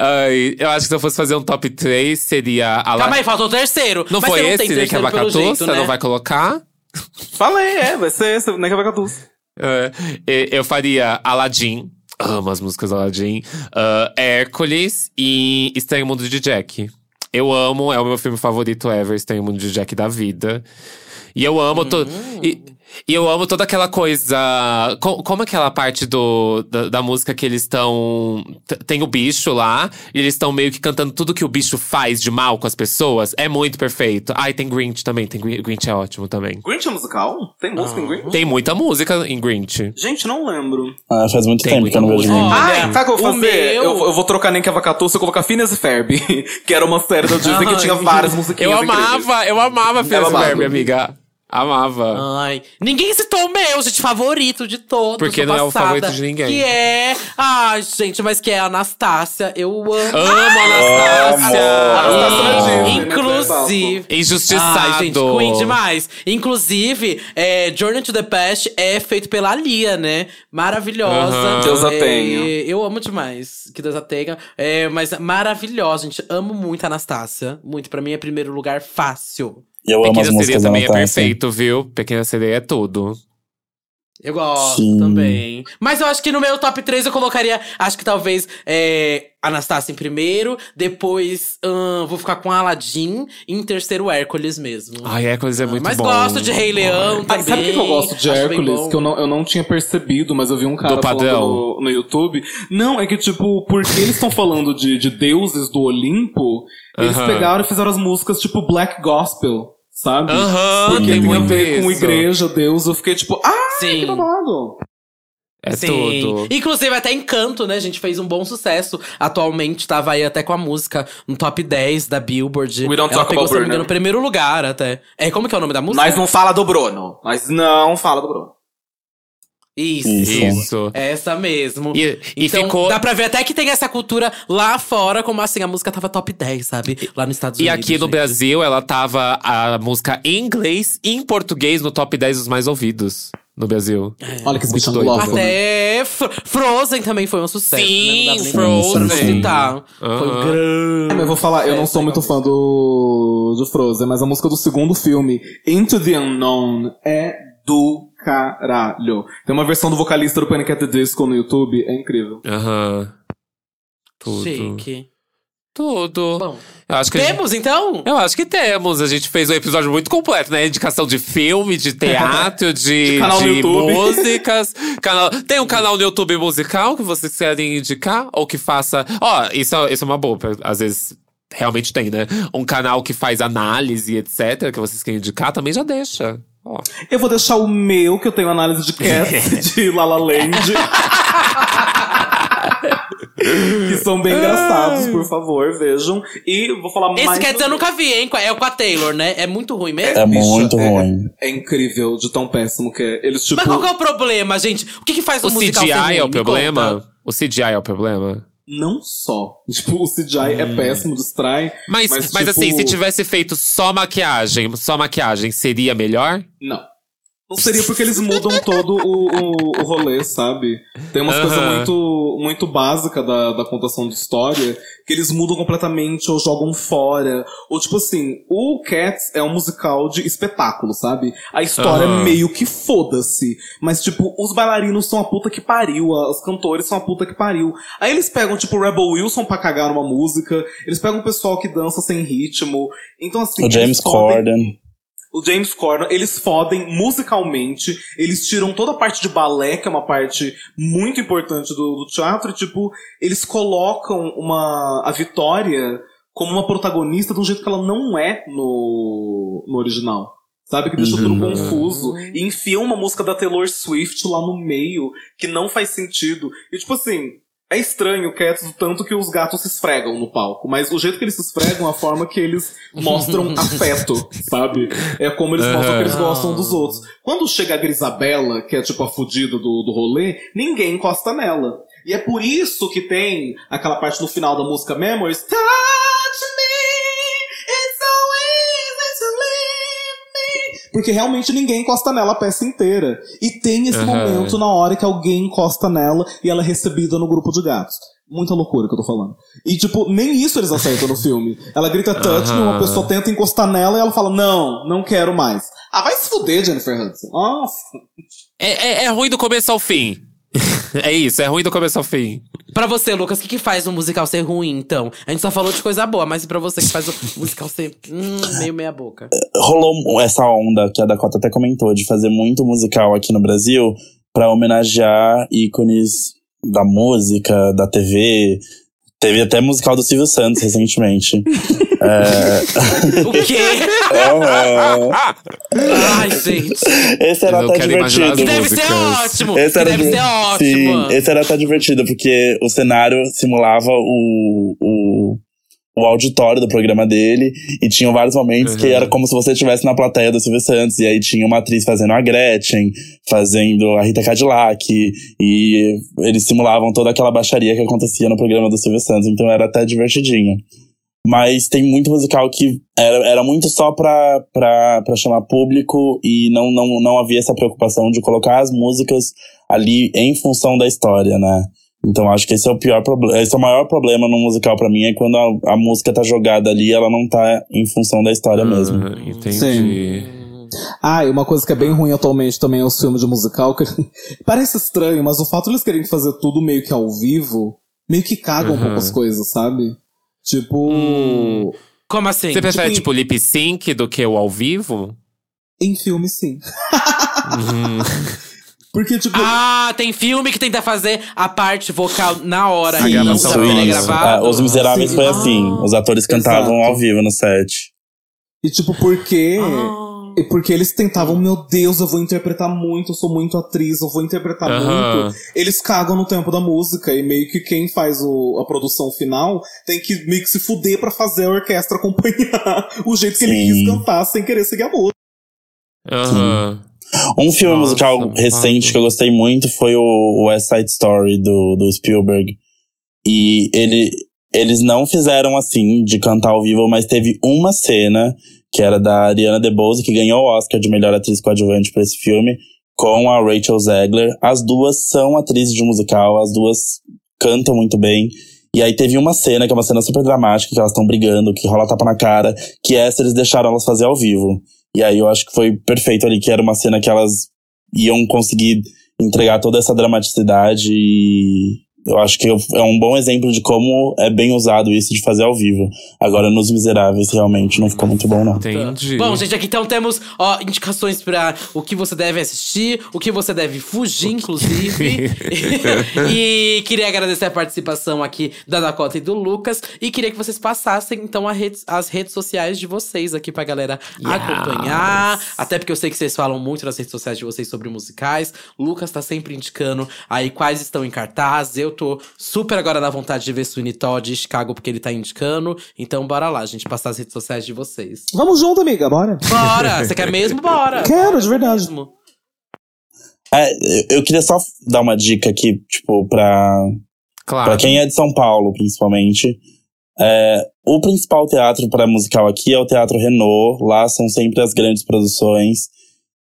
Ai, eu acho que se eu fosse fazer um top 3, seria a La... Calma aí, faltou o terceiro. Não Mas foi esse, tem né? Que é pelo Vacatuça, jeito, né? não vai colocar? Falei, é, vai ser esse, nem que a vacatuça. É, e- eu faria Aladdin. Amo as músicas Aladdin. ah, Hércules e Estranho Mundo de Jack. Eu amo, é o meu filme favorito ever, Estranho Mundo de Jack da vida. E eu amo. To... E, e eu amo toda aquela coisa. co- como aquela parte do, da, da música que eles estão. Tem o bicho lá, e eles estão meio que cantando tudo que o bicho faz de mal com as pessoas. É muito perfeito. Ai, tem Grinch também. Tem Grin- Grinch é ótimo também. Grinch é musical? Tem música em Grinch? Tem muita música em Grinch. Gente, não lembro. Ah, faz muito Tem tempo que eu não vejo. Olha, Ai, sabe o que eu vou fazer? meu- Eu, eu vou trocar nem que a vacatuça e colocar Phineas e Ferb. que era uma série da Disney que tinha várias musiquinhas Eu incríveis. amava, eu amava Phineas amava. Ferb, amiga. Amava. Ai, ninguém citou o meu, gente, favorito de todos. Porque não é o passada, favorito de ninguém. Que é. Ai, gente, mas que é a Anastácia. Eu amo. Amo Anastácia! Anastácia na Disney, né? Inclusive. Injustiçado. Ai, gente, Queen demais. Inclusive, é, Journey to the Past é feito pela Lia, né? Maravilhosa. Aham. Deus a É, tenha. Eu amo demais. Que Deus a tenha. É, mas maravilhosa, gente. Amo muito a Anastácia. Muito. Pra mim é primeiro lugar fácil. E eu amo as Pequena Sereia também é Natasha. perfeito, viu? Pequena Sereia é tudo. Eu gosto Sim. também. Mas eu acho que no meu top 3 eu colocaria. Acho que talvez é, Anastácia em primeiro. Depois ahn, vou ficar com Aladdin. E em terceiro, Hércules mesmo. Ai, Hércules é muito mas bom. gosto de Rei Leão Ai, também. sabe o que eu gosto de Acho Hércules? Que eu não, eu não tinha percebido, mas eu vi um cara Do padrão? no, no YouTube. Não, é que, tipo, porque eles estão falando de, de deuses do Olimpo, eles Aham. pegaram e fizeram as músicas, tipo, Black Gospel, sabe? Aham, Porque tem tem a ver com isso. igreja, Deus. Eu fiquei tipo, ah, que Sim. babado. É Sim. tudo. Inclusive, até Encanto, né, gente? Fez um bom sucesso. Atualmente, tava aí até com a música no top 10 da Billboard. We Don't Ela Talk pegou, About se não me Bruno. engano, o primeiro lugar até. É, como que é o nome da música? Nós não fala do Bruno. Nós não fala do Bruno. Isso. Isso. Isso. É Essa mesmo. E, e então, ficou. dá pra ver até que tem essa cultura lá fora, como assim, a música tava top 10, sabe? Lá nos Estados E Unidos. aqui no gente. Brasil, ela tava a música em inglês e em português no top 10 dos mais ouvidos no Brasil. Olha que bicho doido. louco. Até Fro- Frozen também foi um sucesso. Sim, né? Pra não Frozen. Foi um Aham. grande. Eu vou falar, eu não sou muito fã do, do Frozen, mas a música do segundo filme, Into the Unknown, é do caralho. Tem uma versão do vocalista do Panic! at the Disco no YouTube, é incrível. Aham. Tudo. Chique. Tudo. Bom, Eu acho que a gente- temos então? Eu acho que temos. A gente fez um episódio muito completo, né? Indicação de filme, de teatro, de, De canal de músicas. Canal... Tem um canal no YouTube musical que vocês querem indicar? Ou que faça. Ó, isso, é- isso é uma boa. Às vezes. Realmente tem, né? Um canal que faz análise, etc., que vocês querem indicar, também já deixa. Ó. Eu vou deixar o meu, que eu tenho análise de Cats, de La La Land. que são bem engraçados, por favor, vejam. E vou falar Esse mais... quer dizer, eu nunca vi, hein? É o com a Taylor, né? É muito ruim mesmo. É Bicha, muito é- ruim. É incrível de tão péssimo que é. Eles, tipo... Mas qual que é o problema, gente? O que que faz o, O musical CGI ruim? é o problema? conta. O CGI é o problema? Não só. Tipo, o CGI é péssimo, distrai. Mas, Mas, mas, tipo- assim, se tivesse feito só maquiagem, só maquiagem, seria melhor? Não. Não seria porque eles mudam todo o, o, o rolê, sabe? Tem umas coisas Aham. muito, muito básicas da, da contação de história que eles mudam completamente ou jogam fora. Ou tipo assim, o Cats é um musical de espetáculo, sabe? A história Aham. meio que foda-se. Mas, tipo, os bailarinos são a puta que pariu, os cantores são a puta que pariu. Aí eles pegam, tipo, o Rebel Wilson pra cagar numa música, eles pegam o pessoal que dança sem ritmo. Então, assim. O James Corden. O James Corden, eles fodem musicalmente, eles tiram toda a parte de balé, que é uma parte muito importante do, do teatro, e, tipo, eles colocam uma a Vitória como uma protagonista de um jeito que ela não é no, no original. Sabe? Que deixa tudo Uhum. confuso. E enfia uma música da Taylor Swift lá no meio, que não faz sentido. E tipo assim, é estranho o Cats do tanto que os gatos se esfregam no palco, mas o jeito que eles se esfregam é a forma que eles mostram afeto, sabe? É como eles mostram que eles gostam dos outros. Quando chega a Grisabella, que é tipo a fudida do, do rolê, ninguém encosta nela. E é por isso que tem aquela parte no final da música Memories. Touch Porque realmente ninguém encosta nela a peça inteira. E tem esse Aham. momento na hora que alguém encosta nela e ela é recebida no grupo de gatos. Muita loucura que eu tô falando. E, tipo, nem isso eles acertam no filme. Ela grita touch me, uma pessoa tenta encostar nela e ela fala, não, não quero mais. Ah, vai se fuder, Jennifer Hudson. Nossa. É, é, é ruim do começo ao fim. É isso, é ruim do começo ao fim. Pra você, Lucas, o que, que faz um musical ser ruim, então? A gente só falou de coisa boa, mas e pra você que faz o musical ser hum, meio meia boca? Rolou essa onda que a Dakota até comentou de fazer muito musical aqui no Brasil pra homenagear ícones da música, da TV. Teve até musical do Silvio Santos recentemente. é, O quê? é, Ai, gente. esse era até divertido. Deve ser ótimo! Esse era Deve ser ótimo! Sim, esse era até divertido, porque o cenário simulava o, o, o auditório do programa dele, e tinham vários momentos que Uhum. era como se você estivesse na plateia do Silvio Santos, e aí tinha uma atriz fazendo a Gretchen, fazendo a Rita Cadillac, e eles simulavam toda aquela baixaria que acontecia no programa do Silvio Santos, então era até divertidinho. Mas tem muito musical que era, era muito só pra, pra, pra chamar público e não, não, não havia essa preocupação de colocar as músicas ali em função da história, né? Então acho que esse é o pior problema. Esse é o maior problema no musical pra mim, é quando a, a música tá jogada ali, ela não tá em função da história mesmo. Ah, entendi. Sim. Ah, e uma coisa que é bem ruim atualmente também é os filmes de musical. Que parece estranho, mas o fato de eles querem fazer tudo meio que ao vivo, meio que caga um Uhum. pouco as coisas, sabe? Tipo. Hum. Como assim? Você prefere, Tipo, tipo, lip sync do que o ao vivo? Em filme, sim. Uhum. Porque, tipo. Ah, tem filme que tenta fazer a parte vocal na hora e não áudio. pré-gravado. Ah, Os Miseráveis Sim. foi assim. Os atores cantavam Exato. ao vivo no set. E tipo, porque. Ah. E porque eles tentavam, meu Deus, eu vou interpretar muito, eu sou muito atriz, eu vou interpretar Aham. muito. Eles cagam no tempo da música e meio que quem faz o- a produção final tem que meio que se fuder pra fazer a orquestra acompanhar o jeito que ele Sim. quis cantar sem querer seguir a música. Aham. Um filme Nossa, musical recente que eu gostei muito foi o West Side Story do, do Spielberg. E ele, eles não fizeram assim, de cantar ao vivo, mas teve uma cena, que era da Ariana DeBose, que ganhou o Oscar de melhor atriz coadjuvante pra esse filme, com a Rachel Zegler. As duas são atrizes de musical, as duas cantam muito bem. E aí teve uma cena, que é uma cena super dramática, que elas estão brigando, que rola tapa na cara, que essa eles deixaram elas fazer ao vivo. E aí eu acho que foi perfeito ali, que era uma cena que elas iam conseguir entregar toda essa dramaticidade e eu acho que é um bom exemplo de como é bem usado isso de fazer ao vivo. Agora, nos Miseráveis, realmente não ficou muito bom, não. Entendi. Bom, gente, aqui então temos ó, indicações pra o que você deve assistir, o que você deve fugir, inclusive. e queria agradecer a participação aqui da Dakota e do Lucas. E queria que vocês passassem, então, a rede- as redes sociais de vocês aqui pra galera acompanhar. Até porque eu sei que vocês falam muito nas redes sociais de vocês sobre musicais. O Lucas tá sempre indicando aí quais estão em cartaz. Eu tô super agora na vontade de ver Sweeney Todd e Chicago, porque ele tá indicando. Então, bora lá, gente, passar as redes sociais de vocês. Vamos junto, amiga, bora. Bora! Você quer mesmo? Bora! Quero, de verdade. Mesmo. É, eu- eu queria só dar uma dica aqui, tipo, pra, Claro. Pra quem é de São Paulo, principalmente. É, o principal teatro para musical aqui é o Teatro Renault. Lá são sempre as grandes produções.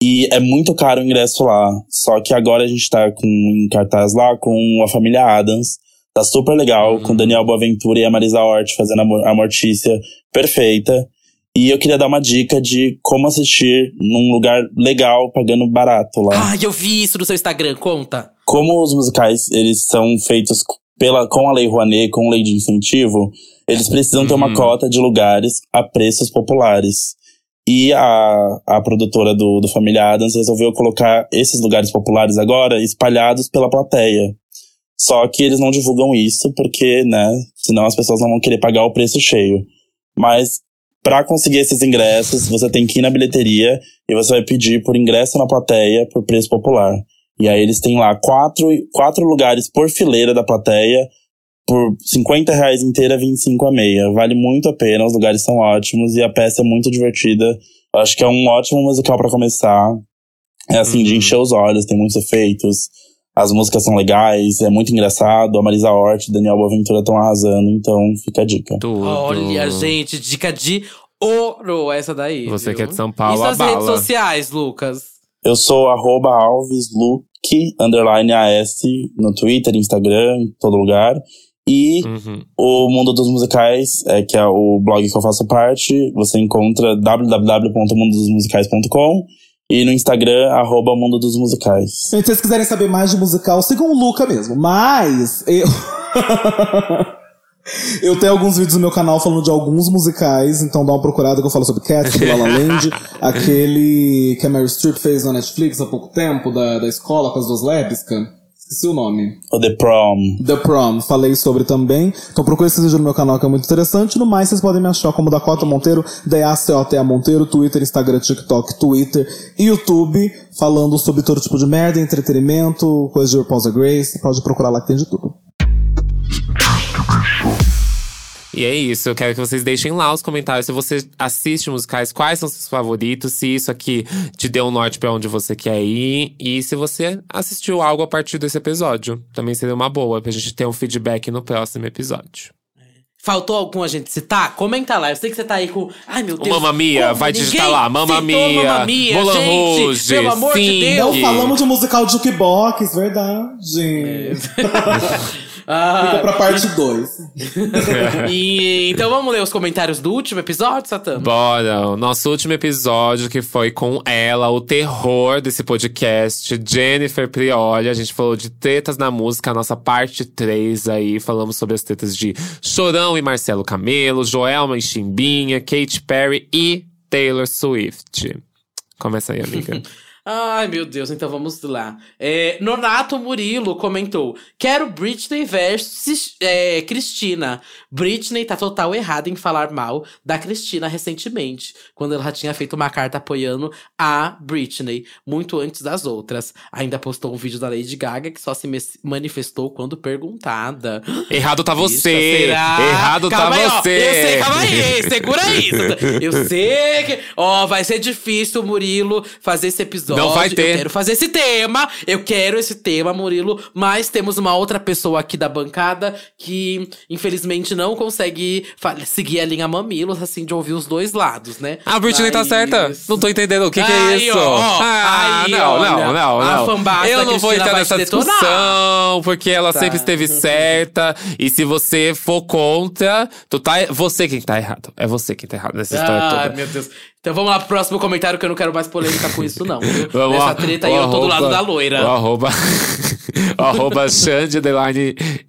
E é muito caro o ingresso lá. Só que agora a gente tá com, em cartaz lá com a família Adams. Tá super legal, com Daniel Boaventura e a Marisa Hort fazendo a, Mo- a Mortícia perfeita. E eu queria dar uma dica de como assistir num lugar legal, pagando barato lá. Ah, eu vi isso no seu Instagram, conta. Como os musicais, eles são feitos pela, com a Lei Rouanet, com lei de incentivo, eles precisam ter uma Uhum. cota de lugares a preços populares. E a, a produtora do, do Família Adams resolveu colocar esses lugares populares agora espalhados pela plateia. Só que eles não divulgam isso porque, né, senão as pessoas não vão querer pagar o preço cheio. Mas para conseguir esses ingressos, você tem que ir na bilheteria e você vai pedir por ingresso na plateia por preço popular. E aí eles têm lá quatro, quatro lugares por fileira da plateia, por 50 reais inteira, 25 a meia. Vale muito a pena, os lugares são ótimos e a peça é muito divertida. Eu acho que é um ótimo musical para começar. É assim, de Uhum. encher os olhos, tem muitos efeitos. As músicas são legais, é muito engraçado. A Marisa Hort e Daniel Boaventura estão arrasando, então fica a dica. Tudo. Olha, gente, dica de ouro essa daí. Você viu? que é de São Paulo, E suas abala. redes sociais, Lucas? Eu sou arroba alvesluke, underline AS, no Twitter, Instagram, em todo lugar. E Uhum. o Mundo dos Musicais, é, que é o blog que eu faço parte, você encontra www.mundodosmusicais.com e no Instagram, arroba Mundo dos Musicais. Gente, se vocês quiserem saber mais de musical, sigam o Luca mesmo. Mas eu. eu tenho alguns vídeos no meu canal falando de alguns musicais, então dá uma procurada que eu falo sobre Cats, sobre La La Land, aquele que a Mary Streep fez na Netflix há pouco tempo, da, da escola com as duas lésbicas. Esqueci o nome. O The Prom. The Prom, falei sobre também. Então procure esse vídeo no meu canal que é muito interessante. No mais, vocês podem me achar como Dakota Monteiro, D-A-C-O-T-A Monteiro, Twitter, Instagram, TikTok, Twitter e YouTube, falando sobre todo tipo de merda, entretenimento, coisa de RuPaul's Grace. Pode procurar lá que tem de tudo. E é isso, eu quero que vocês deixem lá os comentários. Se você assiste musicais, quais são seus favoritos? Se isso aqui te deu um norte pra onde você quer ir. E se você assistiu algo a partir desse episódio. Também seria uma boa pra gente ter um feedback no próximo episódio. Faltou algum a gente citar? Comenta lá. Eu sei que você tá aí com. Ai, meu Deus. Mamma Mia, como vai digitar lá, Mamma Mia, Mamma Mia, Moulin gente, Rouge, Pelo amor de sim. Deus. Não falamos de musical de jukebox, verdade. Ah, Fica pra parte 2. e, então vamos ler os comentários do último episódio, Satã? Bora, o nosso último episódio que foi com ela, o terror desse podcast, Jennifer Prioli. A gente falou de tretas na música, a nossa parte 3 aí. Falamos sobre as tretas de Chorão e Marcelo Camelo, Joelma e Chimbinha, Katy Perry e Taylor Swift. Começa aí, amiga. Ai, meu Deus, então vamos lá. É, Nonato Murilo comentou: Quero Britney versus é, Cristina. Britney tá total errada em falar mal da Cristina recentemente, quando ela já tinha feito uma carta apoiando a Britney, muito antes das outras. Ainda postou um vídeo da Lady Gaga que só se manifestou quando perguntada. Errado tá Bicha, você! será? Errado calma tá aí, ó. você! Eu sei, calma aí, segura isso. Eu sei que. Ó, vai ser difícil, Murilo, fazer esse episódio. Não vai ter. Eu quero fazer esse tema. Eu quero esse tema, Murilo. Mas temos uma outra pessoa aqui da bancada que, infelizmente, não consegue seguir a linha mamilos, assim, de ouvir os dois lados, né? A Britney tá Mas- certa? Não tô entendendo. O que, que é Aí, isso? ó, ah, aí, não, olha, não, não, a não. fanbase Eu não vou entrar nessa discussão, porque ela Tá. sempre esteve certa. E se você for contra, tu tá. Você quem tá errado. É você quem tá errado nessa história Ai, toda. meu Deus. Então vamos lá pro próximo comentário que eu não quero mais polêmica com isso, não. viu? Vamos Nessa treta aí eu tô do lado da loira. O arroba, arroba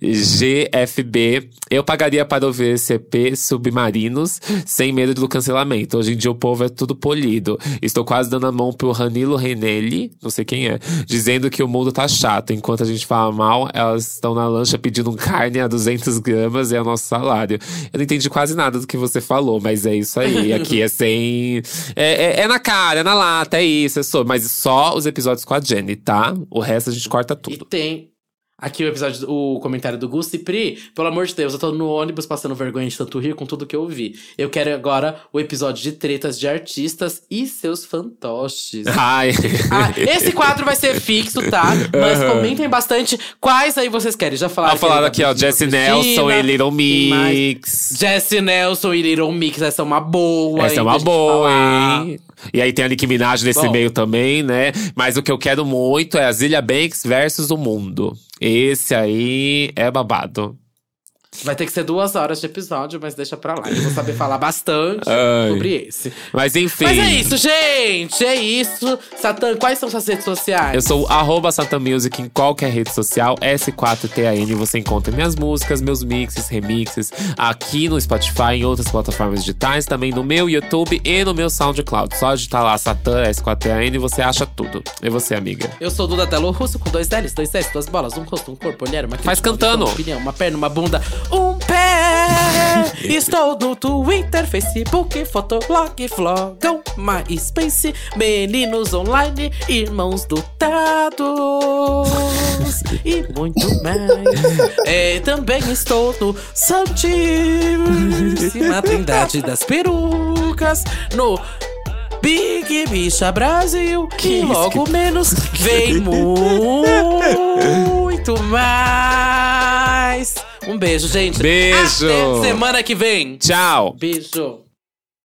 GFB. Eu pagaria para ouvir EP Submarinos sem medo do cancelamento. Hoje em dia o povo é tudo polido. Estou quase dando a mão pro Ranilo Renelli, não sei quem é, dizendo que o mundo tá chato. Enquanto a gente fala mal, elas estão na lancha pedindo carne a 200 gramas e é o nosso salário. Eu não entendi quase nada do que você falou, mas é isso aí. Aqui é sem. É, é, é na cara, é na lata, é isso, é. Mas só os episódios com a Jenny, tá? O resto a gente corta tudo. Tem. Aqui o episódio, o comentário do Gusti Pri. Pelo amor de Deus, eu tô no ônibus passando vergonha de tanto rir com tudo que eu vi. Eu quero agora o episódio de tretas de artistas e seus fantoches. Ai. Ah, esse quadro vai ser fixo, tá? Mas Aham. comentem bastante quais aí vocês querem. Já falaram. Ah, falaram aqui, é ó, Cristina, Nelson e Little? Mix. Jessie Nelson e Little Mix, essa é uma boa. Essa é uma boa, hein? E aí tem a Nicki Minaj nesse Bom. meio também, né? Mas o que eu quero muito é a Zilia Banks versus o mundo. Esse aí é babado. Vai ter que ser duas horas de episódio, mas deixa pra lá. Eu vou saber falar bastante Ai. sobre esse. Mas enfim. Mas é isso, gente! É isso. Satã, quais são suas redes sociais? Eu sou arroba Music em qualquer rede social, S4TAN. Você encontra minhas músicas, meus mixes, remixes aqui no Spotify, em outras plataformas digitais, também no meu YouTube e no meu SoundCloud. Só digitar lá Satan S4TAN e você acha tudo. E você, amiga? Eu sou Duda Telo Russo com dois L's, dois S, duas bolas, um rosto, um corpo, olhar, uma Faz cantando. Uma opinião, uma perna, uma bunda, um pé. Estou no Twitter, Facebook, Fotolog, Flogão, MySpace, Meninos Online, Irmãos Dutados e muito mais. É, também estou no Santíssima Trindade das Perucas, no Big Bicha Brasil, que logo menos vem muito mais. Um beijo, gente. Beijo. Até semana que vem. Tchau! Beijo.